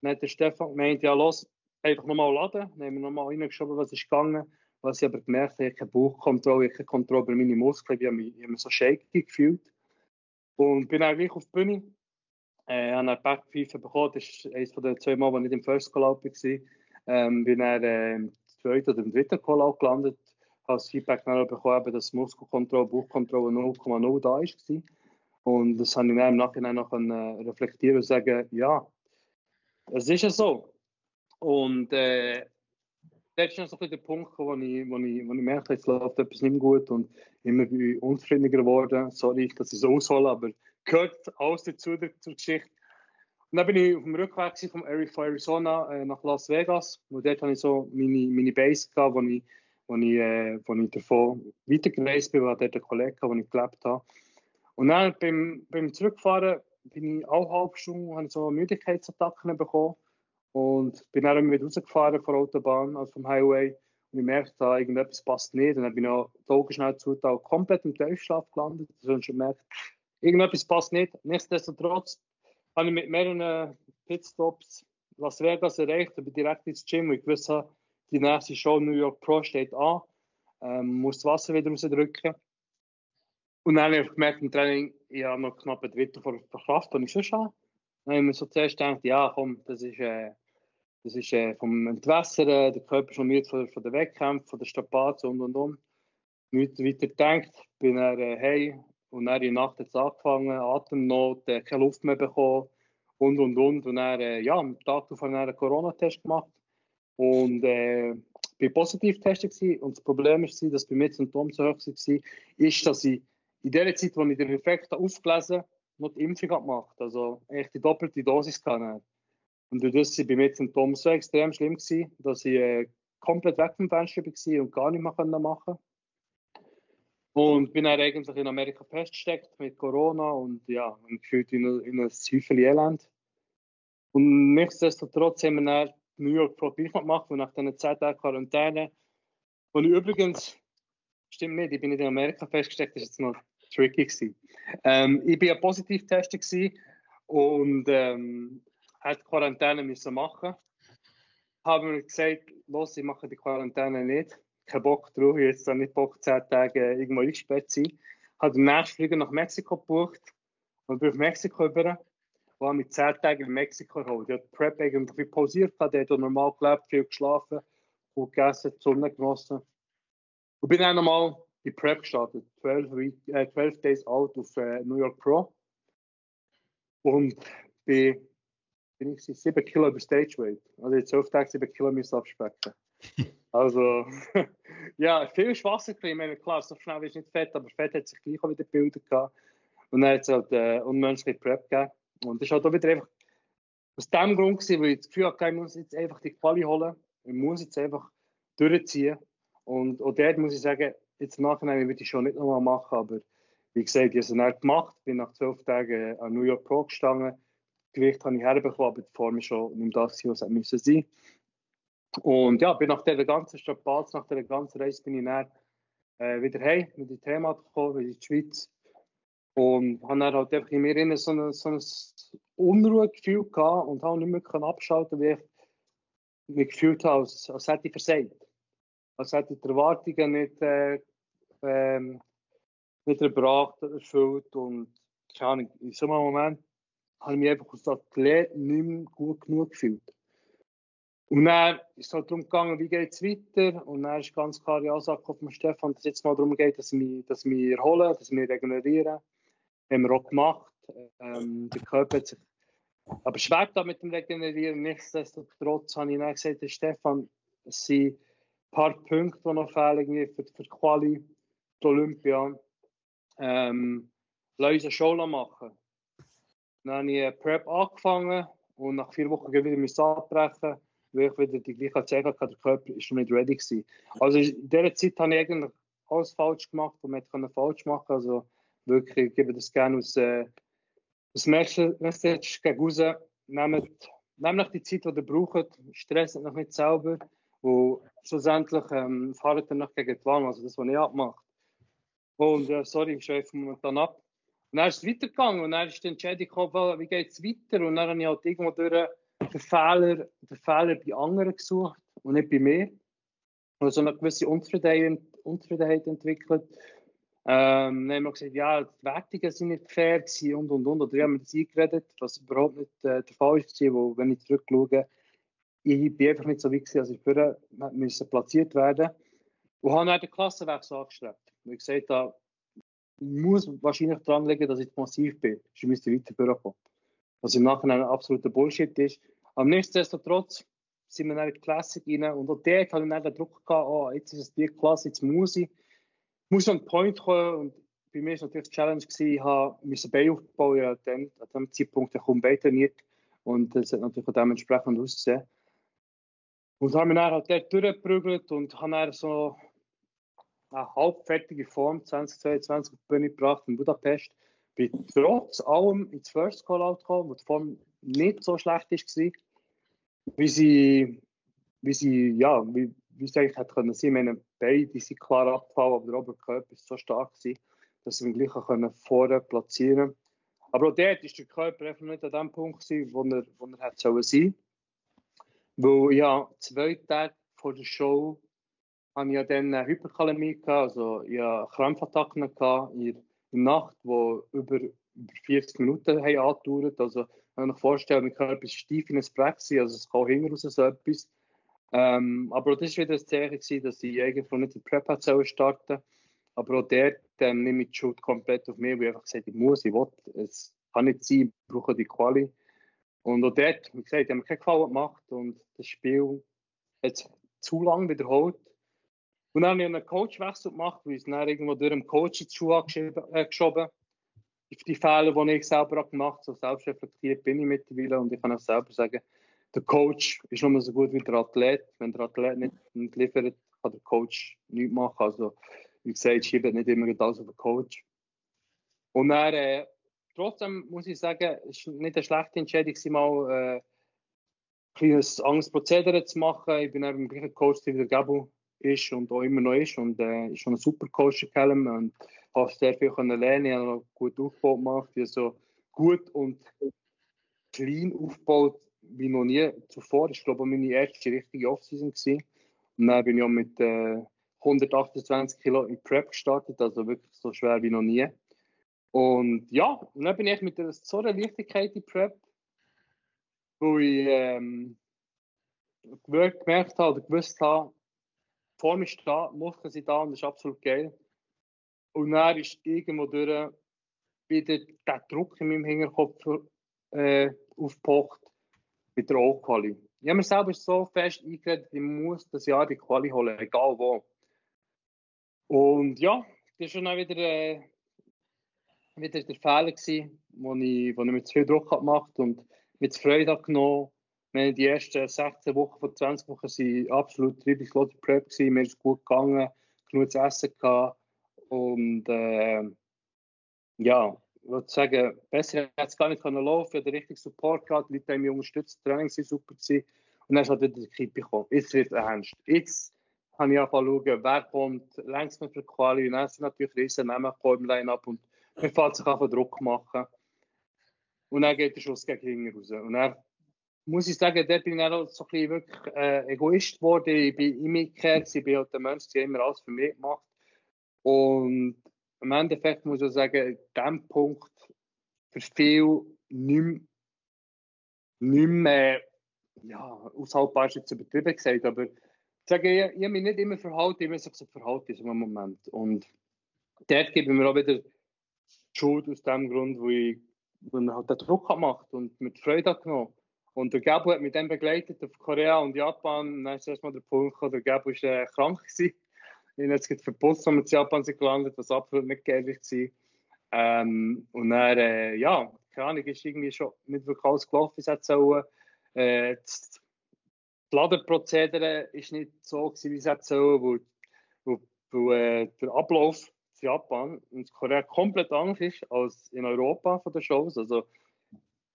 Dann hat der Stefan gemeint, ja los, einfach nochmal laden. Dann haben wir nochmal reingeschoben, was ist gegangen. Was ich aber gemerkt habe, ich habe keine Bauchkontrolle, ich habe keine Kontrolle über meine Muskeln, ich habe mich, ich habe mich so shaky gefühlt. Und bin eigentlich auf die Bühne äh, habe eine Backpfeife bekommen. Das ist eines den zwei Mal, wo ich im First Call Out war. Ähm, bin dann äh, im zweiten oder im dritten Call Out gelandet. Habe das Feedback bekommen, dass Muskelkontrolle, Bauchkontrolle 0,0 da war. Und das habe ich dann im Nachhinein noch äh, reflektieren und sagen, ja, es ist ja so. Und äh, das ist noch so ein der Punkt, wo ich, wo ich, wo ich merke, jetzt läuft etwas nicht mehr gut und immer unzufriedeniger geworden. Sorry, dass ich so aushole, aber gehört alles dazu zur Geschichte. Und dann bin ich auf dem Rückweg von Arizona äh, nach Las Vegas. Und dort hatte ich so meine, meine Base, gehabt, wo ich, wo ich, äh, wo ich davon weitergereist bin, weil dort einen Kollegen hatte, wo ich gelebt habe. Und dann beim, beim Zurückfahren bin ich auch halb Stunde, habe so Müdigkeitsattacken bekommen. Und bin dann wieder rausgefahren von der Autobahn, also vom Highway. Und ich merkte, da irgendetwas passt nicht. Und dann bin ich auch schnell zu, komplett im Tiefschlaf gelandet. Also ich gemerkt, irgendetwas passt nicht. Nichtsdestotrotz habe ich mit mehreren Pitstops Las Vegas erreicht und bin direkt ins Gym, weil ich wusste, die nächste Show New York Pro steht an. Ähm, muss das Wasser wieder rausdrücken. Und dann habe ich gemerkt im Training, ich habe noch knapp ein Drittel von der Kraft, die ich schon habe. Dann habe ich mir so zuerst gedacht, ja komm, das ist, äh, das ist äh, vom Entwässern, der Körper schon müde von, von den Wettkämpfen, von der Strapazen und und und. Nicht weiter gedacht, bin dann äh, hey, und dann in der Nacht hat es angefangen, Atemnot, äh, keine Luft mehr bekommen und und und. Und dann, äh, ja, am Tag ich einen Corona-Test gemacht und äh, bin positiv getestet gewesen. Und das Problem war, dass bei mir die Symptome so hoch waren, ist, dass ich in der Zeit, wo ich den Effekt aufgelesen habe, noch die Impfung gemacht habe. Also echt die doppelte Dosis kann. Und durch das waren bei mir die Symptome so extrem schlimm, gewesen, dass ich äh, komplett weg vom Fenster war und gar nicht mehr machen konnte. Und bin dann eigentlich in Amerika festgesteckt mit Corona und ja, gefühlt in, in ein Häufchen Elend. Und nichtsdestotrotz haben wir dann New York Pro gemacht und nach diesen 10 Tagen Quarantäne, und übrigens, stimmt nicht, ich bin nicht in Amerika festgesteckt, das ist jetzt noch tricky. Ähm, ich bin ja positiv getestet und ähm, hat Quarantäne müssen machen. Haben wir gesagt, los, ich mache die Quarantäne nicht keinen Bock drauf, jetzt dann nicht Bock, zehn Tage irgendwo eingesperrt zu sein. Habe den nächsten Flieger nach Mexiko gebucht und bin auf Mexiko über habe mich zehn Tage in Mexiko geholt. Ich habe die Prep irgendwie pausiert, habe dort normal gelebt, viel geschlafen, gut gegessen, die Sonne genossen. Und bin dann nochmal die Prep gestartet, 12, äh, 12 Days out auf äh, New York Pro. Und bin, bin ich 7 Kilo über Stage Weight. Also in 12 Tagen 7 Kilo müssen abspecken. [LAUGHS] Also, [LAUGHS] ja, viel Wasser Ich klar, so schnell ist nicht fett, aber Fett hat sich gleich auch wieder gebildet gehabt. Und dann hat es halt äh, unmenschliche Prep gegeben. Und das war halt auch wieder einfach aus dem Grund, gewesen, weil ich das Gefühl hatte, ich muss jetzt einfach die Quali holen. Ich muss jetzt einfach durchziehen. Und auch dort muss ich sagen, jetzt im Nachhinein würde ich schon nicht nochmal machen, aber wie gesagt, ich habe es dann gemacht, bin nach zwölf Tagen an New York Pro gestanden. Gewicht habe ich herbekommen, aber die Form ist schon nicht das, was es sein und ja, bin nach der ganzen Strapaz, nach der ganzen Reise bin ich dann äh, wieder heim mit dem Thema gekommen, in die Schweiz. Und habe dann halt einfach in mir so ein, so ein Unruhegefühl gehabt und habe nicht mehr abschalten, wie ich mich gefühlt habe, als, als hätte ich versagt. Als hätte ich die Erwartungen nicht, äh, ähm, nicht erbracht, erfüllt und keine Ahnung, in so einem Moment habe ich mich einfach als Athlet nicht mehr gut genug gefühlt. Und dann ist es halt darum gegangen, wie geht es weiter. Und dann ist ganz klar die Ansage von Stefan, dass es jetzt mal darum geht, dass wir, dass wir erholen, dass wir regenerieren. Haben wir auch gemacht. Ähm, der Körper hat sich aber schwer da mit dem Regenerieren. Nichtsdestotrotz habe ich dann gesagt, Stefan, es sind ein paar Punkte, die noch fehlen für, für die Quali, die Olympia. Ähm, lass uns eine Show machen. Dann habe ich Prep angefangen und nach vier Wochen wieder abbrechen, weil ich wieder die gleiche Zeit der Körper ist noch nicht ready gewesen. Also in dieser Zeit habe ich eigentlich alles falsch gemacht, was man falsch machen konnte. Also wirklich, ich gebe das gerne aus, äh, aus Message gegen raus. Nehmt, nehmt die Zeit, die ihr braucht, stresst noch nicht selber und schlussendlich ähm, fahrt ihr noch gegen die Wand, also das, was ich abmache. Und äh, sorry, ich schweife momentan ab. Und dann ist es weitergegangen und dann ist die Entscheidung gekommen, wie geht es weiter? Und dann habe ich halt irgendwo durch den Fehler, den Fehler bei anderen gesucht und nicht bei mir. Und so eine gewisse Unzufriedenheit, entwickelt. Ähm, dann haben wir gesagt, ja, die Wertungen sind nicht fair gewesen und und und. Oder haben wir das eingeredet, was überhaupt nicht äh, der Fall war, wo, wenn ich zurückschaue, ich bin einfach nicht so weit gewesen, als ich für müssen platziert werden. Und habe dann den Klassenwechsel angestrebt. Wie gesagt habe, muss wahrscheinlich daran liegen, dass ich massiv bin. Ich müsste weiter kommen. Was im Nachhinein ein absoluter Bullshit ist. Aber nichtsdestotrotz sind wir in die Klasse rein und auch dort hatte ich dann den Druck gehabt, oh, jetzt ist es die Klasse, jetzt muss ich, muss an den Point kommen und bei mir war natürlich die Challenge, gewesen, ich musste Bein aufbauen, an dem, an dem Zeitpunkt kaum Bein trainiert und das hat natürlich auch dementsprechend ausgesehen. Und haben wir dann halt dort durchgeprügelt und haben dann so eine halbfertige Form 2022 auf die Bühne gebracht in Budapest. Bin trotz allem ins First Call-Out gekommen, wo die Form nicht so schlecht war, wie sie, wie sie, ja, wie, wie es eigentlich hätte können sein. Meine Beine sind klar abgefallen, aber der Oberkörper ist so stark gewesen, dass wir ihn gleich können vorne platzieren Aber auch dort war der Körper einfach nicht an dem Punkt, gewesen, wo er, wo er hätte sein sollen. Weil ja, zwei Tage vor der Show hatte ich ja dann eine Hyperkalämie, also ich hatte Krampfattacken in Nacht, die über, über 40 Minuten haben angedauert. Also ich mir vorstelle, mein Körper ist steif in ein Brett, also es kann hinten raus so etwas. Ähm, aber das war wieder ein Zeichen, dass ich eigentlich nicht in die Prep starten Aber auch dort ähm, nehme ich die Schuld komplett auf mich, weil ich einfach gesagt ich muss, ich will, es kann nicht sein, ich brauche die Quali. Und auch dort, wie gesagt, haben mir keinen Gefallen gemacht und das Spiel hat zu lange wiederholt. Und dann habe ich einen Coachwechsel gemacht, weil es dann irgendwo durch den Coach die Schuhe äh, geschoben Die Fehler, die ich selber gemacht habe, so selbstreflektiert bin ich mittlerweile und ich kann auch selber sagen, der Coach ist nur so gut wie der Athlet. Wenn der Athlet nicht, liefert, kann der Coach nichts machen. Also, wie gesagt, schiebt nicht immer alles auf den Coach. Und dann, äh, trotzdem muss ich sagen, es war nicht eine schlechte Entscheidung, mal äh, ein kleines anderes Prozedere zu machen. Ich bin eben im gleichen Coach wie der Gabo ist und auch immer noch ist und äh, ist schon ein super Coach Callum und habe sehr viel können lernen, ich habe gut aufgebaut gemacht, wie so gut und clean aufgebaut wie noch nie zuvor. Ich glaube, meine erste richtige Offseason gewesen. Und dann bin ich auch mit äh, 128 Kilo in Prep gestartet, also wirklich so schwer wie noch nie. Und ja, und dann bin ich mit so einer Leichtigkeit in Prep, wo ich ähm, gemerkt habe oder gewusst habe, vor mir steht, Muskeln sind da und das ist absolut geil. Und dann ist irgendwo durch wieder der Druck in meinem Hinterkopf äh, aufgepocht mit der O-Quali. Ich habe mir selber so fest eingeredet, ich muss das Jahr die Quali holen, egal wo. Und ja, das war schon auch wieder, äh, wieder der Fehler, gewesen, wo ich, wo ich mir zu viel Druck gemacht habe und mit Freude genommen meine, die ersten 16 Wochen von 20 Wochen waren absolut richtig Lotte Prep. Gewesen. Mir ist gut gegangen, genug zu essen gehabt. Und äh, ja, ich würde sagen, besser hätte es gar nicht können laufen. Ich hatte den richtigen Support gehabt, die Leute haben mich unterstützt, das Training war super. Gewesen. Und dann ist halt wieder die Kippe gekommen. Jetzt wird es ernst. Jetzt kann ich schauen, wer kommt längst mit der Quali. Und dann sind natürlich riesen Namen im Line-Up und man fährt sich einfach Druck machen. Und dann geht der Schuss gegen hinten raus. Und dann muss ich sagen, dort bin ich auch so ein bisschen wirklich äh, Egoist geworden. Ich bin in mich gekehrt, ich bin halt der Mensch, der immer alles für mich gemacht. Und im Endeffekt muss ich sagen, in diesem Punkt für viele nicht, nicht mehr ja, aushaltbar ist jetzt übertrieben gesagt, aber ich sage, ich, ich habe mich nicht immer verhalten, ich muss sich so verhalten in so einem Moment. Und dort gebe ich mir auch wieder Schuld aus dem Grund, wo ich wo man halt den Druck gemacht und mit Freude genommen. Und der Gabo hat mich dann begleitet auf Korea und Japan. Dann ist erstmal der Punkt gekommen, der Gabo war äh, krank. Gewesen. Ich jetzt verputzt, als wir in Japan sind gelandet, was absolut nicht geehrlich war. Ähm, und dann, äh, ja, keine Ahnung, ist irgendwie schon nicht wirklich alles gelaufen, wie es hätte sollen. Äh, das Ladenprozedere war nicht so, gewesen, wie es hätte sollen, weil, weil, weil äh, der Ablauf in Japan und Korea komplett anders ist als in Europa von den Shows. Also,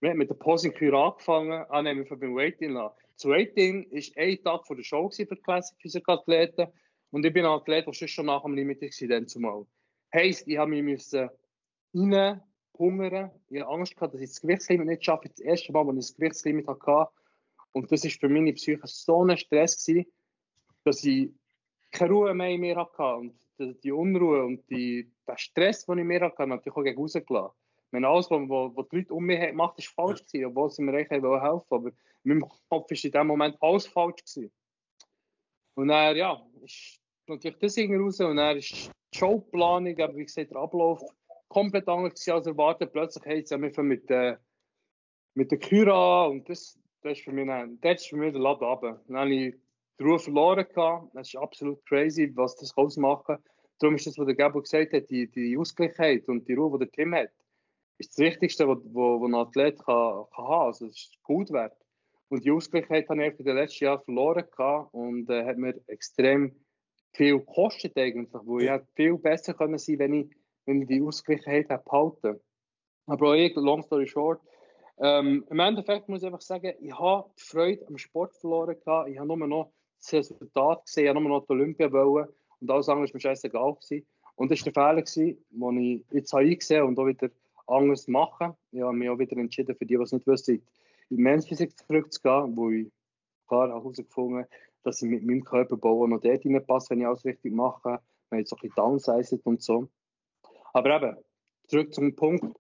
wir haben mit der Posing Kür angefangen, ah, nein, wir beim Waiting an. Das Waiting war ein Tag vor der Show für die Classic Physik Athleten und ich bin ein Athlet, der schon nach dem Limit war, zumal. Heisst, ich habe mich reinhungern. Ich hatte Angst, gehabt, dass ich das Gewichtslimit nicht schaffe. Das erste Mal, als ich das Gewichtslimit hatte. Und das war für meine Psyche so ein Stress, gewesen, dass ich keine Ruhe mehr in mir hatte. Und die Unruhe und die, der Stress, den ich mir hatte, natürlich auch gegen rausgelassen. Meine, alles, was, was die Leute um mich gemacht haben, ist falsch gewesen, obwohl sie mir echt helfen wollten. Aber in meinem Kopf war in dem Moment alles falsch gewesen. Und dann, ja, ist natürlich das irgendwie raus und dann ist die Showplanung, aber wie gesagt, der Ablauf komplett anders als erwartet. Plötzlich haben sie mich mit, äh, mit der Kyra und das, das ist für mich, dann, das ist für mich der Laden runter. Dann habe ich die Ruhe verloren gehabt. Das ist absolut crazy, was das ausmachen kann. Darum ist das, was der Gabo gesagt hat, die, die Ausgleichheit und die Ruhe, die der Team hat, ist das Wichtigste, was, was, ein Athlet kann, kann haben. Also, es ist gut wert. Und die Ausgleichheit habe ich in den letzten Jahren verloren gehabt und äh, hat mir extrem viel gekostet eigentlich, wo ich viel besser können sein, wenn ich, wenn ich die Ausgleichheit hätte behalten. Aber auch ich, long story short, ähm, im Endeffekt muss ich einfach sagen, ich habe die Freude am Sport verloren gehabt. Ich habe nur noch das Resultat gesehen, ich habe nur noch die Olympia wollen und alles andere war mir scheißegal gewesen. Und das war der Fehler, gewesen, den ich jetzt habe eingesehen und auch wieder anders machen. Ich habe mich auch wieder entschieden, für die, die es nicht wissen, in die Menschphysik zurückzugehen, wo ich klar herausgefunden habe, dass ich mit meinem Körperbau noch dort reinpasse, wenn ich alles richtig mache. Man hat jetzt ein bisschen downsized und so. Aber eben, zurück zum Punkt.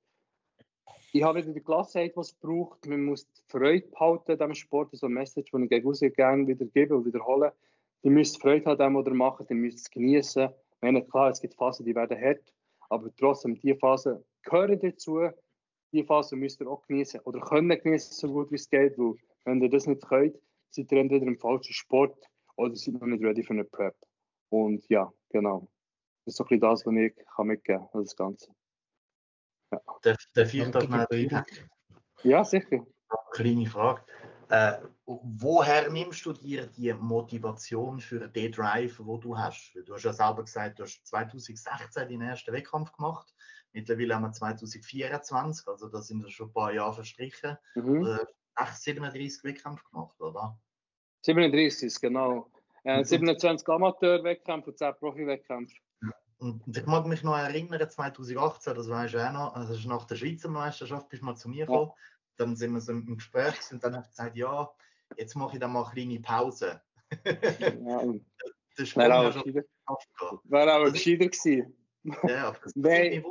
Ich habe wieder die Gelassenheit, die es braucht. Man muss die Freude behalten diesem Sport. Das ist so eine Message, die ich gegen rausgegangen wieder gebe und wiederhole. Die müssen Freude haben dem, was ihr macht. Die müsst es genießen. Ich klar, es gibt Phasen, die werden hart. Aber trotzdem, diese Phasen gehören dazu. Diese Phase müsst ihr auch genießen oder können genießen, so gut wie es geht. Weil, wenn ihr das nicht könnt, seid ihr entweder im falschen Sport oder seid noch nicht ready für eine Prep. Und ja, genau. Das ist so ein bisschen das, was ich kann mitgeben kann, das Ganze. Ja. Darf, darf ich das mal Ja, sicher. Kleine Frage. Äh, woher nimmst du dir die Motivation für den Drive, wo du hast? Du hast ja selber gesagt, du hast 2016 den ersten Wettkampf gemacht. Mittlerweile haben wir 2024, also da sind schon ein paar Jahre verstrichen. Mhm. 37 Wettkämpfe gemacht, oder? 37 ist genau. Äh, 27 Amateur-Wettkämpfe und 10 Profi-Wettkämpfe. Und ich mag mich noch erinnern, 2018, das weiß ich auch noch, also nach der Schweizer Meisterschaft bist du mal zu mir gekommen. Ja. Dann sind wir so im Gespräch und dann habe ich gesagt, ja, jetzt mache ich dann mal eine kleine Pause. ja. [LAUGHS] Das war. War auch gescheiter gewesen. Ja, aber das Nein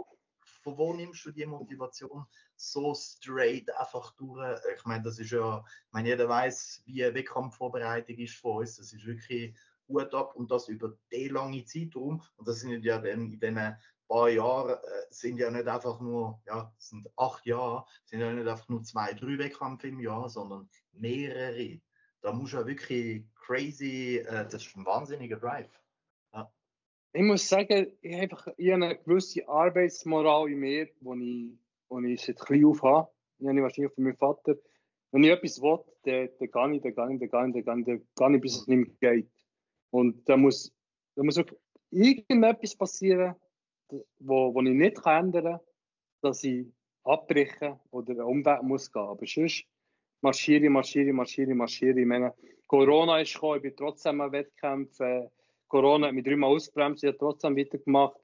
von wo nimmst du die Motivation so straight einfach durch? Ich meine, das ist ja, ich meine, jeder weiß, wie eine Wettkampfvorbereitung ist von uns. Das ist wirklich gut ab und das über die lange Zeitraum. Und das sind ja dann in diesen paar Jahren äh, sind ja nicht einfach nur, ja, sind acht Jahre, sind ja nicht einfach nur zwei, drei Wettkämpfe im Jahr, sondern mehrere. Da muss ja wirklich crazy, äh, das ist ein wahnsinniger Drive ich muss sagen, ich habe eine gewisse Arbeitsmoral in mir, die ich, ich seit klein auf habe. Die habe ich wahrscheinlich von meinem Vater. Wenn ich etwas will, dann, dann gehe ich, dann gehe ich, dann gehe ich, dann gehe ich, dann gehe ich bis es nicht mehr geht. Und da muss, da muss wirklich irgendetwas passieren, wo, wo ich nicht ändern kann, dass ich abbrechen oder einen Umweg muss gehen. Aber sonst marschiere, marschiere, marschiere, marschiere. Ich Corona ist gekommen, ich bin trotzdem an Wettkämpfen. Corona hat mich dreimal ausgebremst, ich habe trotzdem weitergemacht.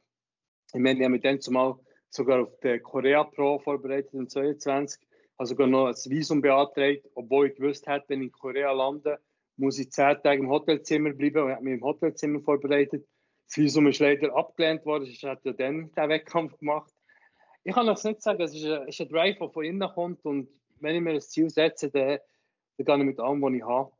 Ich meine, ich habe mich dann zumal sogar auf den Korea Pro vorbereitet, im 22. habe sogar noch ein Visum beantragt, obwohl ich gewusst hätte, wenn ich in Korea lande, muss ich zehn Tage im Hotelzimmer bleiben und habe mich im Hotelzimmer vorbereitet. Das Visum ist leider abgelehnt worden, ich hatte ja dann den Wettkampf gemacht. Ich kann das nicht sagen, es ist ein, ist ein Drive, der von innen kommt und wenn ich mir ein Ziel setze, dann, dann gehe ich mit allem, was ich habe.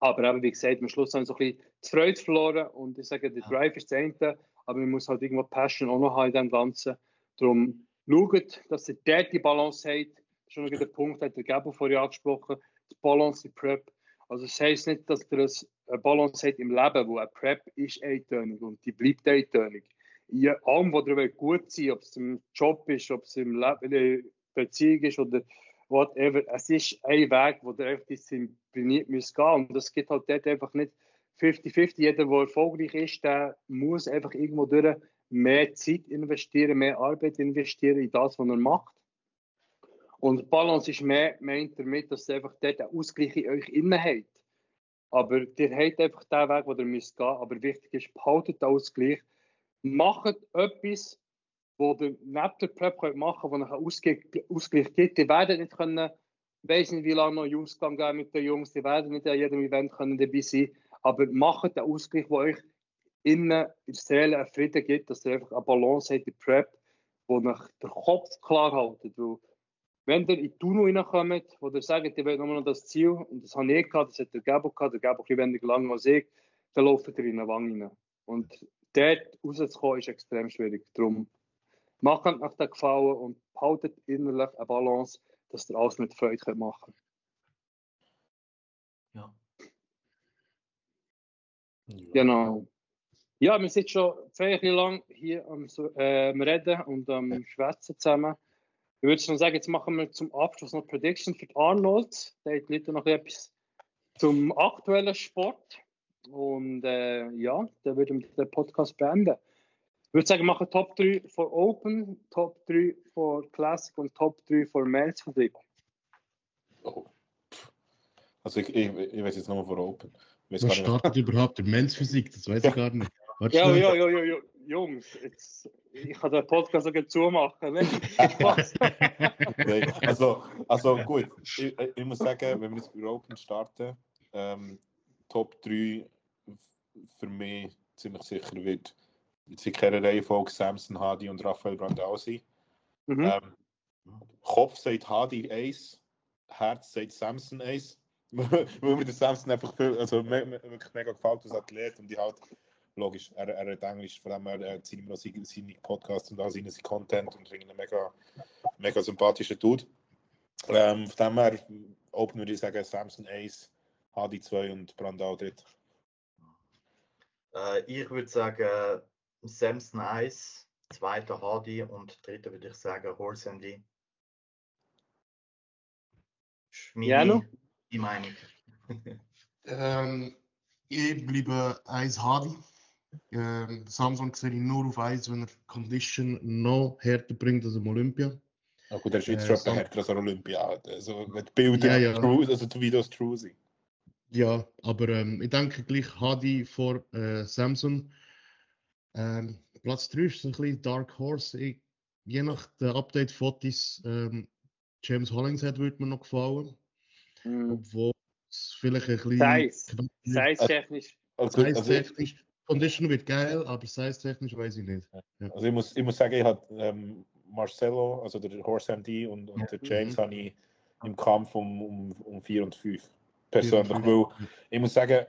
Aber eben, wie gesagt, am Schluss habe ich so ein bisschen die Freude verloren und ich sage, der Drive ist das eine, aber man muss halt irgendwo Passion auch noch haben in dem Ganzen. Darum schaut, dass ihr dort die Balance habt. Schon noch der Punkt, hat der Gabo vorher angesprochen, die Balance in Prep. Also das heisst nicht, dass ihr eine Balance habt im Leben, wo eine Prep ist eintönig und die bleibt eintönig. In allem, was ihr gut sein ob es im Job ist, ob es im Leben, in der Beziehung ist oder whatever. Es ist ein Weg, wo ihr einfach diszipliniert müsst gehen. Und das geht halt dort einfach nicht 50-50. Jeder, der erfolgreich ist, der muss einfach irgendwo durch mehr Zeit investieren, mehr Arbeit investieren in das, was er macht. Und Balance ist mehr, meint damit, dass ihr einfach dort einen Ausgleich in euch innen habt. Aber ihr habt einfach den Weg, wo ihr müsst gehen. Aber wichtig ist, behaltet den Ausgleich. Macht etwas, wo ihr neben der Prep machen wo einen Ausgleich, gibt. Die werden nicht können, weiß nicht, wie lange noch Ausgang geben mit den Jungs, die werden nicht an jedem Event können dabei sein aber macht den Ausgleich, der euch innen in der Seele einen Frieden gibt, dass ihr einfach eine Balance habt in Prep, wo euch der Kopf klar haltet. Weil wenn ihr in die Tunnel reinkommt, wo ihr sagt, ihr wollt nur noch das Ziel, und das habe ich gehabt, das hat der Gabo gehabt, der Gabo ein weniger lang als ich, dann lauft ihr in eine Wange rein. Und dort rauszukommen, ist extrem schwierig. Darum macht nach den Gefallen und haltet innerlich eine Balance, dass ihr alles mit Freude machen könnt. Ja. Genau. Ja, wir sind schon ziemlich lang hier am, äh, Reden und am Schwätzen zusammen. Ich würde schon sagen, jetzt machen wir zum Abschluss noch Prediction für Arnold. Da hat Leute noch etwas zum aktuellen Sport. Und äh, ja, dann würden wir den Podcast beenden. Ich würde sagen, wir machen Top 3 für Open, Top 3 für Classic und Top 3 für Men's Physik. Oh. Also ich, ich, ich weiß jetzt nur für Open. Was startet überhaupt in Men's Physik? Das weiß ich gar nicht. Warte Ja, ja, ja, ja, ja, Jungs, jetzt, ich kann den Podcast sogar zumachen. Ne? Also, also gut, ich, ich muss sagen, wenn wir jetzt bei Open starten, ähm, Top 3 für mich ziemlich sicher wird keiner Reihenfolge Samson, Hadi und Raphael Brandau sein. mhm. Ähm, Kopf sagt Hadi 1, Herz sagt Samson 1. [LAUGHS] Weil mir der Samson einfach viel, also me, me, wirklich mega gefällt als Athlet und die halt, logisch, er, er hat Englisch, vor allem er, er zieht immer noch seine, seine Podcasts und auch seine Content und ihn einen mega, mega sympathischen Dude. Ähm, von dem her, Open würde ich sagen, Samson 1, Hadi 2 und Brandau 3. Äh, ich würde sagen, Samson 1, zweiter Hardy und dritter würde ich sagen Horse Andy. Ist meine- Jano? Die Meinung. [LAUGHS] Ähm, ich bleibe 1 Hadi. Ähm, Samsung sehe ich nur auf 1, wenn er Condition noch härter bringt als im Olympia. Ja, gut, er ist jetzt Äh, etwa härter als ein Olympia. Also, wenn die Bilder, Ja, ja. true, also die Videos true sind. Ja, aber ähm, ich denke gleich Hadi vor äh, Samsung. Ähm, Platz 3 ist so ein bisschen Dark Horse. Ich, je nach den Update-Fotos, ähm, James Hollingshead würde mir noch gefallen. Mhm. Obwohl es vielleicht ein bisschen. Size-technisch. Also, also, Size-technisch. Condition wird geil, aber size-technisch weiß ich nicht. also ich, muss, ich muss sagen, ich habe ähm, Marcelo, also der Horse MD und, und der James Mhm. habe ich im Kampf um, um, um 4 und 5. Persönlich, Ja. weil ich muss sagen,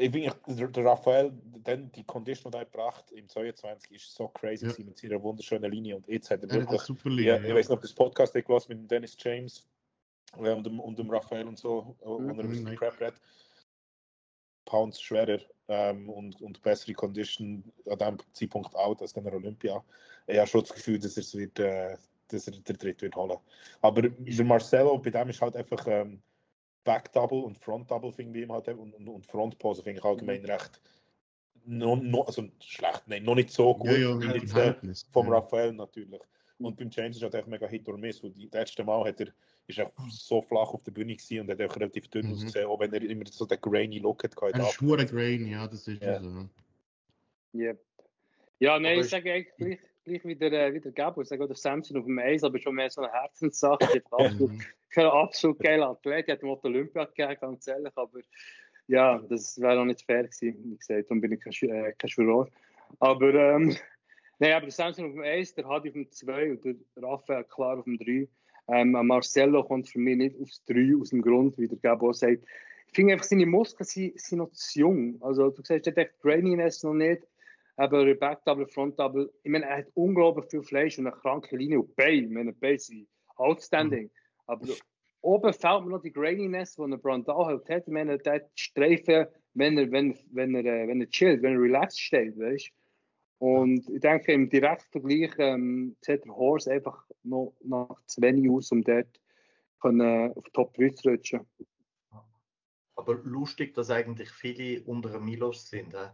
ich finde, der, Raphael, dann die Condition, die er gebracht im 22 ist so crazy Ja. mit seiner wunderschönen Linie und jetzt hat er wirklich super Ja, Linie. ich weiß noch, das Podcast ich gehört mit dem Dennis James äh, und, dem, und dem Raphael und so, äh, wo er nein. Prep redet. Pounds schwerer ähm, und, und bessere Condition an diesem Zeitpunkt out als der Olympia. Ich habe schon das Gefühl, dass er es wird, äh, dass er der Dritte wird holen. Aber der Marcelo, bei dem ist halt einfach ähm, Back Double und Front Double finde ich ihm halt und, und, und Front Pose finde ich allgemein recht no, no, also schlecht, nein, noch nicht so gut ja, ja, wie jetzt, äh, vom ja. Raphael natürlich. Und beim James ist halt einfach mega Hit or Miss. Und das letzte Mal hat er, ist er so flach auf der Bühne gewesen und hat auch relativ dünn Mhm. ausgesehen, auch wenn er immer so den grainy Look hat. Er ist grain, ja, das ist Ja. so. Yep. Ja, nein, Aber ich sage eigentlich gleich, wieder, äh, wieder Gabo. Ich sage auch, der Samson auf dem Eis, aber schon mehr so eine Herzenssache. [LAUGHS] absolut, kein absolut geiler Athlet. Er hat ihm Olympia gegeben, ganz ehrlich. Aber ja, das wäre auch nicht fair gewesen, wie gesagt. Darum bin ich kein, äh, kein Juror. Aber, ähm, nein, aber der Samson auf dem Eis, der Hadi auf dem 2 und der Raphael klar auf dem 3. Ähm, Marcelo kommt für mich nicht aufs 3 aus dem Grund, wie der Gabo sagt. Ich finde einfach, seine Muskeln sind, sind noch zu jung. Also, du siehst, er hat Trainingness noch nicht. Aber Back Double, Front Double, ich meine, er hat unglaublich viel Fleisch und eine kranke Linie und Beine. Ich meine, Beine sind outstanding. Mhm. Aber oben fehlt mir noch die Graininess, die ein Brandal halt hat. Ich meine, der Streifen, wenn er, wenn, wenn er, äh, wenn er chillt, wenn er relaxed steht, weißt Und ich denke, im direkten Vergleich ähm, sieht der Horse einfach noch nach zu wenig aus, um dort können, auf Top 3 zu rutschen. Aber lustig, dass eigentlich viele unter Milos sind. He?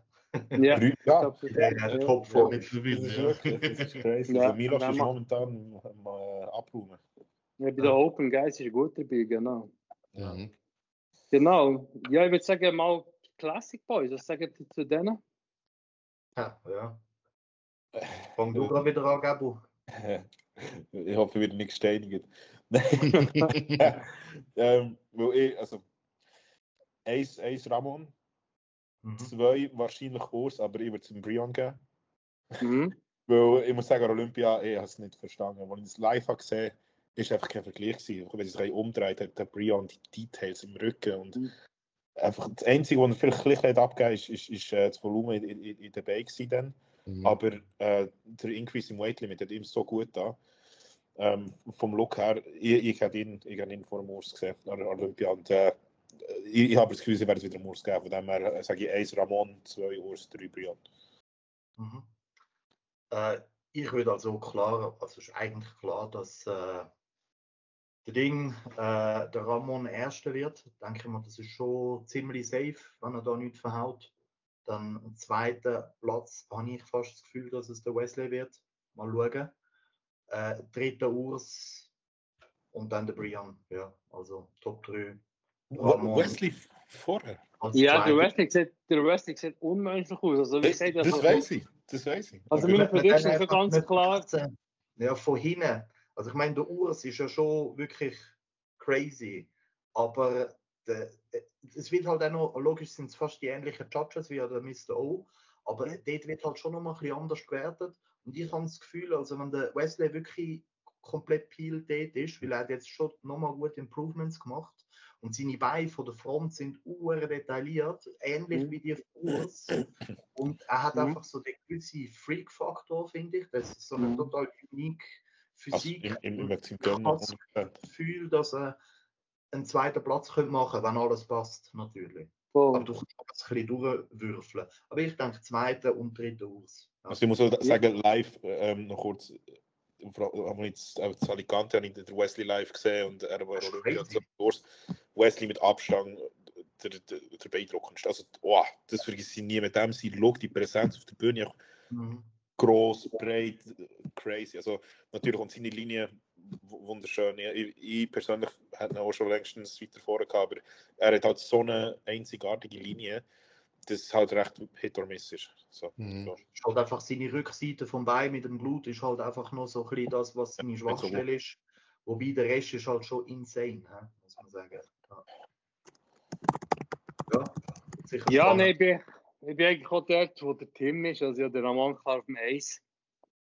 Ja, ja. ja, ja top vor Das ist [LAUGHS] crazy. Ja, also Milos ist momentan am äh, Abräumen. Ja, bei der Open Guys ist gut dabei, genau. Ja. Genau. Ja, ich würde sagen, mal Classic Boys, was sagen Sie zu denen? Ja, ja. [LAUGHS] Fang du gerade wieder an, Gabu. [LAUGHS] ich hoffe, wieder nicht gesteinigt. ähm, weil ich, also, eins, eins Ramon, mhm. zwei wahrscheinlich Urs, aber ich würde es dem Brian geben. Mhm. [LAUGHS] Weil ich muss sagen, Olympia, ich habe es nicht verstanden. Als ich es live habe gesehen habe, ist einfach kein Vergleich gewesen. Wenn es umdreht, hat der Brian die Details im Rücken und mhm. einfach das Einzige, was er vielleicht ein bisschen abgegeben ist, ist, ist äh, das Volumen in, in, in der dann. Mhm. Aber äh, der Increase im Weight Limit hat ihm so gut da. Ähm, vom Look her, ich, ich habe ihn, ich ihn vor dem Urs gesehen, an Olympia. Und, äh, ich, ich habe das Gefühl, sie werden es wieder Urs geben. Von dem her äh, sage ich 1 Ramon, 2 Urs, 3 Brian. Mhm. Äh, ich würde also klar, also ist eigentlich klar, dass äh, der Ding, äh, der Ramon Erster wird. Denke ich mal, das ist schon ziemlich safe, wenn er da nichts verhaut. Dann am zweiten Platz habe ich fast das Gefühl, dass es der Wesley wird. Mal schauen. Äh, dritter Urs und dann der Brian. Ja, also Top 3. Wesley vorher? ja, der Wesley, sieht, der Wesley sieht unmenschlich aus. Also, das, das, das weiß ich. Das weiß ich. Also meine Prediction ist ganz klar. Ja, von hinten. Also ich meine, der Urs ist ja schon wirklich crazy. Aber es wird halt auch noch, logisch sind es fast die ähnlichen Judges wie der Mr. O, aber mhm. dort wird halt schon noch mal ein bisschen anders gewertet. Und ich habe das Gefühl, also wenn der Wesley wirklich komplett peeled dort ist, weil er hat jetzt schon nochmal gute Improvements gemacht und seine Beine von der Front sind uhr detailliert, ähnlich mhm. wie die Urs. Und er hat mhm. einfach so den gewissen Freak-Faktor, finde ich. Das ist so eine mhm. total unique Physik. Also im, im, im das Gefühl, dass er einen zweiten Platz könnte machen könnte, wenn alles passt, natürlich. Oh. Aber du kannst es ein bisschen durchwürfeln. Aber ich denke, zweiter und dritter aus. Ja. Also ich muss auch sagen, live ähm, noch kurz, haben wir jetzt äh, das Alicante habe ich den Wesley live gesehen und er war Olympia Wesley mit Abstand der, der, der beeindruckendste. Also, oh, das vergesse ich nie mit dem. Sie Look, die Präsenz auf der Bühne, auch mhm. groß, breit, crazy. Also natürlich und seine Linie wunderschön. Ich, ich persönlich hätte ihn auch schon längstens weiter vorne gehabt, aber er hat halt so eine einzigartige Linie, dass es halt recht hit or miss ist. So, mhm. so. Ist halt einfach seine Rückseite vom Bein mit dem Blut ist halt einfach noch so ein bisschen das, was seine Schwachstelle so ist. Wobei der Rest ist halt schon insane, muss man sagen. Ja, ja, ja nein, ich bin, ich bin eigentlich auch dort, wo der Tim ist. Also ja, der Ramon auf dem 1,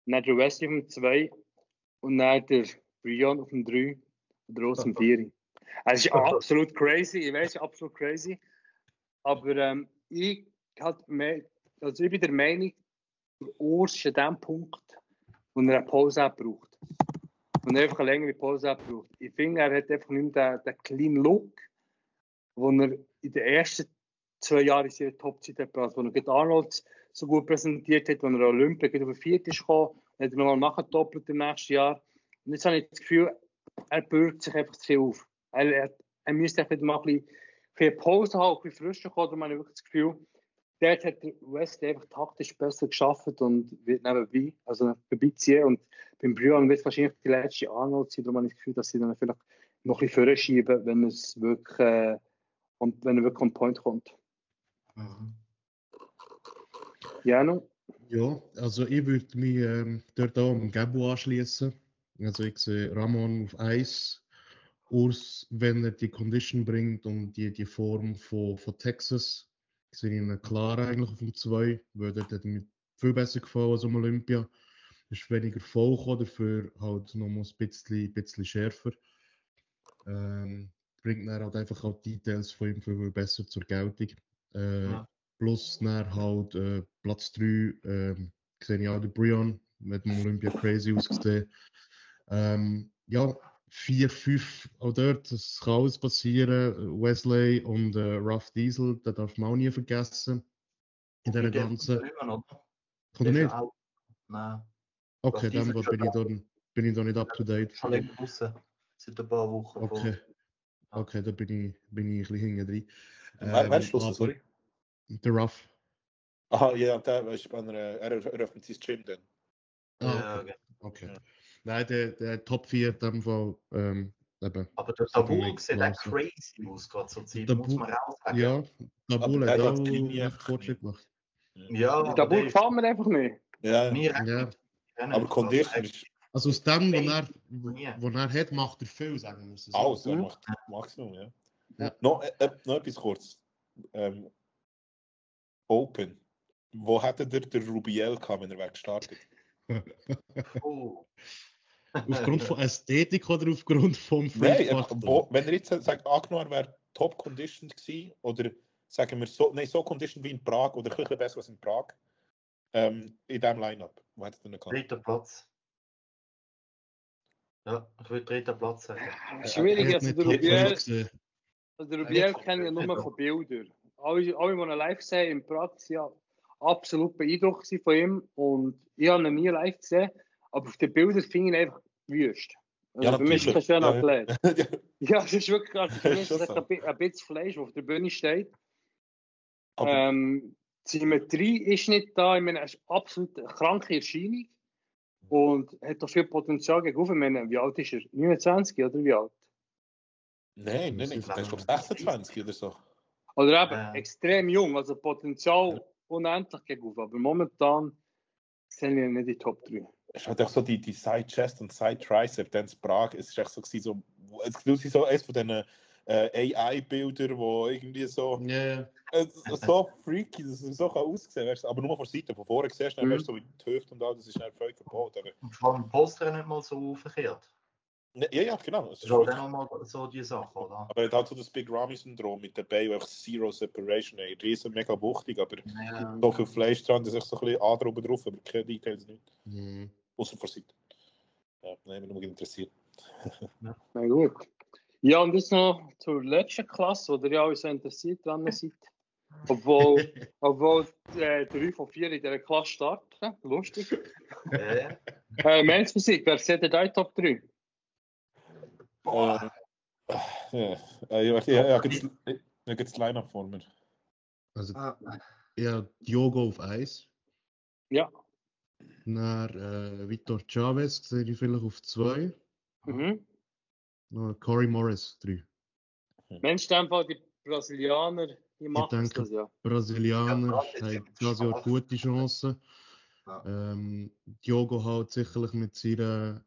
dann der Wesley auf dem 2 und dann der Brian auf dem 3 und der Ross auf dem 4. Also, [LAUGHS] es ist absolut crazy, ich weiß, absolut crazy. Aber ähm, ich, halt mehr, also ich bin der Meinung, der Urs ist an dem Punkt, wo er eine Pause braucht. Und einfach eine längere Pause braucht. Ich finde, er hat einfach nicht mehr den, den clean Look, den er in den ersten zwei Jahren in seiner Topzeit hat, also, wo er Arnold so gut präsentiert hat, wenn er Olympia auf den ist gekommen, hat er nochmal nachgedoppelt im nächsten Jahr. Und jetzt habe ich das Gefühl, er bürgt sich einfach zu viel auf. Er, er, er müsste einfach mal ein bisschen, ein bisschen Pause haben, ein bisschen frischer kommen. Darum habe ich wirklich das Gefühl, dort hat Wesley einfach taktisch besser geschafft und wird nebenbei, also vorbeiziehen. Und beim Brian wird wahrscheinlich die letzte Arnold sein. Darum habe ich das Gefühl, dass sie dann vielleicht noch ein bisschen vorschieben, wenn es wirklich, äh, und wenn er wirklich on point kommt. Mhm. Ja, no. Ja, also ich würde mich ähm, dort auch am Gabo anschließen. Also ich sehe Ramon auf Eis, Urs, wenn er die Condition bringt und die, die Form von, von Texas, sehe ihn klar eigentlich auf dem 2, weil dort hat mir viel besser gefallen als um Olympia. Ist weniger voll gekommen, dafür halt noch mal ein bisschen, bisschen schärfer. Ähm, bringt dann halt einfach auch die Details von ihm viel besser zur Geltung. Äh, Ja. Plus dann halt äh, Platz 3 ähm, sehe ich auch den Brian, mit dem Olympia crazy ausgesehen. Ähm, ja, 4, 5 auch dort, das kann alles passieren. Wesley und äh, Ruff Diesel, das darf man auch nie vergessen. In dieser ganzen. Kommt er nicht? auch- Nein, Okay, dann bin ich, da, bin ich da nicht up to date. schon länger draußen. Seit ein paar Wochen. Okay. Okay, da bin ich, bin ich ein bisschen hinten drin. Wer, wer ist Schluss? Sorry. Der Ruff. Aha, ja, der ist bei einer, er eröffnet sein Gym dann. Ah, Ja, okay. okay. Ja. Nein, der, der Top 4 in dem Fall. Ähm, eben. Aber der Tabul sieht auch crazy aus, gerade zur Zeit, Der muss man auch sagen. Ja, Aber hat auch einfach Fortschritt gemacht. Ja, aber ist gefällt mir einfach nicht. Ja, recht Ja. gut rennen. aber Condition ist Also aus dem, was er, Ja. was er hat, macht er viel, sagen wir es so. alles. Er Mhm. macht Maximum, ja. Ja. Noch, äh, äh, noch etwas kurz. Ähm, Open. Wo hätte der, der Rubiel gehabt, wenn er wäre gestartet? [LAUGHS] [LAUGHS] Oh. Aufgrund von Ästhetik oder aufgrund vom Nein, einfach, Faktor? wo, wenn er jetzt sagt, angenommen, wäre top conditioned gewesen, oder sagen wir so, nein, so conditioned wie in Prag oder ein bisschen besser als in Prag, ähm, in diesem Line-Up, wo hätte er denn gehabt? Dritter Platz. Ja, ich würde dritter Platz sagen. Schwierig, Er hat also nicht der Rubiel, 5 gesehen. also der Rubiel Ja, kenne ich ja, nur ja. von Bildern. Alle, alle, die ihn live gesehen in Prag, ja absolut beeindruckt von ihm und ich habe ihn nie live gesehen, aber auf den Bildern finde ich ihn einfach wüst. Also Ja, für mich ist er ein natürlich. schöner Ja, ja. Athlet. [LAUGHS] Ja, es ist wirklich also für [LAUGHS] mich ist Schon so. ein, bi- ein bisschen Fleisch, das auf der Bühne steht. Aber- Ähm, die Symmetrie ist nicht da. Ich meine, es ist absolut eine kranke Erscheinung und hat doch viel Potenzial gegen Ich meine, wie alt ist er? 29 oder wie alt? Nein, nein, nein, der ist glaube 26 oder so. Oder eben Ja. extrem jung, also Potenzial unendlich gegen Aber momentan sind wir nicht in die Top 3. Es hat auch so die, die Side Chest und Side Tricep, dann in Prag, es ist echt so, so es ist so eines von diesen äh, AI-Bildern, wo irgendwie so, Ja, ja. äh, so freaky, dass es so kann aussehen du, aber nur von Seite, von vorne siehst du, dann Mhm. weißt so wie die Hüfte und all, das ist dann völlig kaputt. Aber, Und vor allem Poster nicht mal so verkehrt. ne, ja, ja, genau. Es Das ist ist halt dann nochmal so die Sache, oder? aber er hat halt so das Big Ramy-Syndrom mit dabei, wo einfach Zero Separation, ey, riesen mega wuchtig, aber Ja. so viel Fleisch dran, das ist echt so ein bisschen Ader oben drauf, aber keine Details nicht, Mhm. Seite. Ja, nein, mich nur interessiert. Na gut. Ja, und jetzt noch zur letzten Klasse, wo ihr ja alle so interessiert dran seid. Obwohl, [LAUGHS] obwohl äh, drei von vier in dieser Klasse starten. Lustig. [LAUGHS] Ja. Äh, Menschmusik, wer seht ihr da in Top 3? Boah. Ja, ja, ja, ja, ja, gibt's Line-Up vor mir. Also, Ah, ja, Diogo auf Eis. Ja. Dann äh, Vitor Chavez sehe ich vielleicht auf 2. Mhm. Corey Morris 3. Mensch, in dem Fall die Brasilianer, die machen denke- das ja. Brasilianer Ja, haben dieses Jahr gute Chancen. Ja. Ähm, Diogo halt sicherlich mit seiner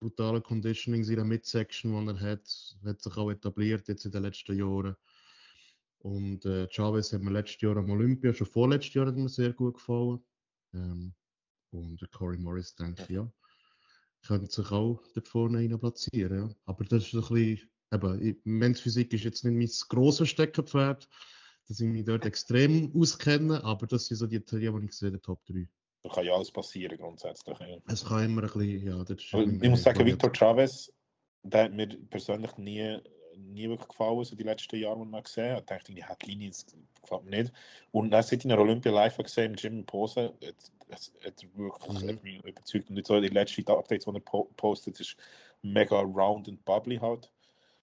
brutalen Conditioning, seiner Midsection, die er hat, hat sich auch etabliert jetzt in den letzten Jahren. Und äh, Chavez hat mir letztes Jahr am Olympia, schon vorletztes Jahr hat mir sehr gut gefallen. Ähm, und der Corey Morris denke ich, ja, könnte sich auch dort vorne rein platzieren. Ja. Aber das ist ein bisschen, eben, Menschphysik ist jetzt nicht mein grosses Steckenpferd, dass ich mich dort [LAUGHS] extrem auskenne, aber das sind so die Theorien, die ich sehe, der Top 3. Da kann ja alles passieren grundsätzlich. Ja. Es kann immer ein bisschen, ja, das ist ich muss sagen, Victor Chavez, der hat mir persönlich nie, nie wirklich gefallen, so die letzten Jahre, die man gesehen hat. Ich dachte, die hat Linie, das gefällt mir nicht. Und dann, seit ich in Olympia live gesehen im Gym in Pose, er wirklich Mhm. hat mich überzeugt. Und jetzt so die letzten Updates, die er po postet, ist mega round and bubbly halt.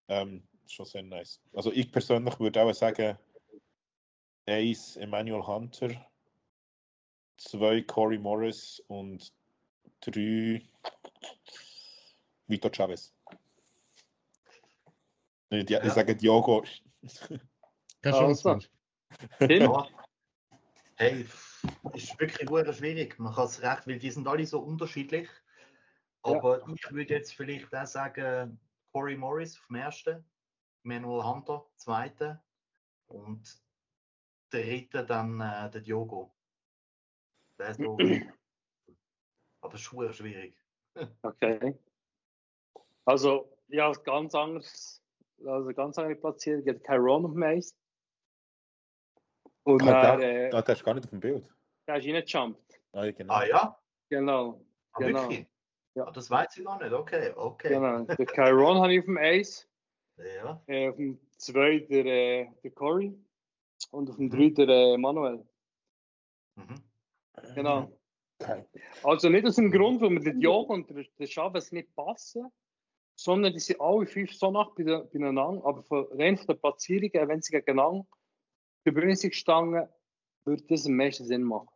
Ähm, schon sehr nice. Also ich persönlich würde auch sagen, eins Emmanuel Hunter, zwei Corey Morris und drei Vitor Chavez. Nee, die, Ja. Ich sage Diogo. Also. Chance, Mensch. Tim? Ja. Hey, ist wirklich sehr schwierig. Man kann es recht, weil die sind alle so unterschiedlich. Aber ich würde jetzt vielleicht auch sagen, Corey Morris auf dem ersten, Manuel Hunter zweiten und der dritte dann äh, der Diogo. Der ist so, [CLEARS THROAT] aber es ist sehr schwierig. [LAUGHS] Okay. Also, ja, ganz anders, also ganz andere Platzierung. Kyron auf dem. Und Ah, dann, der, äh, ah, der ist gar nicht auf dem Bild. der ist reingejumpt. Ah, genau. Ah ja? Genau. Ah, Genau. wirklich? Ja. Ah, das weiß ich gar nicht. Okay, okay. genau. Der Kyron habe ich auf dem Eis. Ja. Äh, auf dem 2 der, äh, der Corey. Und auf dem Mhm. 3 der äh, Manuel. Mhm. Genau. Okay. Also nicht aus dem Grund, weil mir der Diogo und der, der Chavez nicht passen, sondern die sind alle fünf so nach beieinander. Aber von, rein von der Platzierung, wenn sie gegeneinander sich gestanden, würde das am meisten Sinn machen.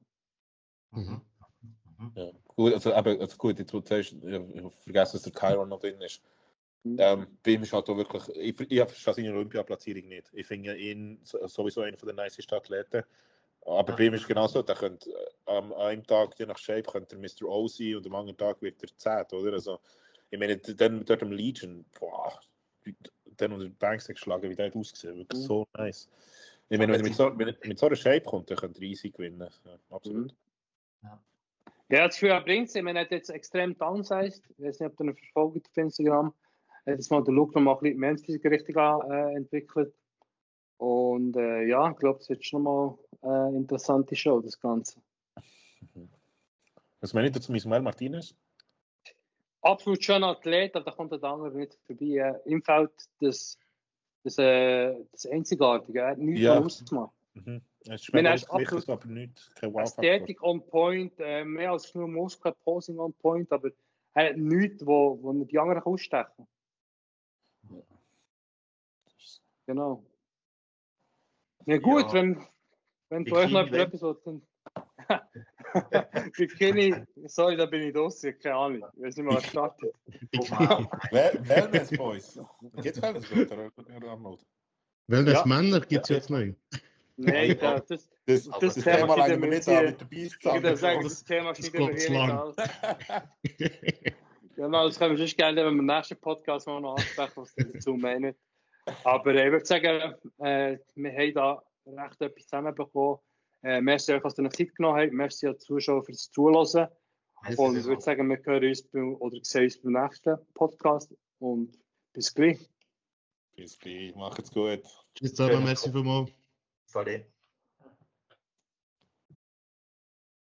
Mhm. Mhm. Ja. Gut, also, aber, also gut, jetzt, du habe vergessen, dass der Chiron noch drin ist. Mhm. Ähm, bei ihm ist halt auch wirklich, ich, ich habe seine Olympiaplatzierung nicht. Ich finde ihn so- sowieso einer der nicesten Athleten. Aber bei ihm ist genauso, der könnte äh, am einem Tag, je nach Shape, könnte er Mr. O sein und am anderen Tag wird er 10, oder? Also, ich meine, dann dort am Legion, boah, dann unter den Banks geschlagen, wie der hat ausgesehen, wirklich Mhm. so nice. Ich meine, wenn er mit so, mit so einer Shape kommt, dann könnte er easy gewinnen. Ja, absolut. Ja, das Gefühl, bringt es. Ich meine, er hat jetzt extrem downsized. Ich weiß nicht, ob ihr ihn verfolgt auf Instagram. Er hat jetzt mal den Look noch mal ein bisschen Men's richtig äh, entwickelt. Und äh, ja, ich glaube, es wird schon mal eine interessante Show, das Ganze. Was meine ich dazu, Ismael Martinez? Absolut schöner Athlet, aber da kommt der andere nicht vorbei. Äh, Im Feld das, das, äh, das Einzigartige. Er hat nichts Ja. ausgemacht. Mhm. Es ist Wenn mir er ist absolut- aber nicht kein. Ästhetik on point, äh, mehr als nur Muskel, Posing on point, aber er hat nichts, wo, wo die anderen ausstechen. Genau. Ja gut, Ja. wenn, wenn für euch noch etwas. [LAUGHS] [LAUGHS] Bikini, sorry, da bin ich draußen, keine Ahnung. Wir sind mal mal. Wel- Wellness Boys. Gibt es Wellness Boys oder, Arnold? Weil das Ja. Männer gibt es jetzt nicht. Nein, da, das, Das, das das Thema wir wir nicht an mit der ich würde sagen, das Thema wir geht hier nicht lang. aus. [LAUGHS] Genau, das können wir sonst gerne beim nächsten Podcast mal noch ansprechen, was sie dazu meinen. Aber äh, ich würde sagen, äh, wir haben da recht etwas zusammenbekommen. Äh, merci euch, dass ihr euch Zeit genommen habt. Merci an die Zuschauer fürs Zuhören. Und ich würde sagen, wir hören uns beim, oder sehen uns beim nächsten Podcast. Und bis gleich. Bis gleich, macht's gut. Tschüss zusammen, merci vielmals. Salut.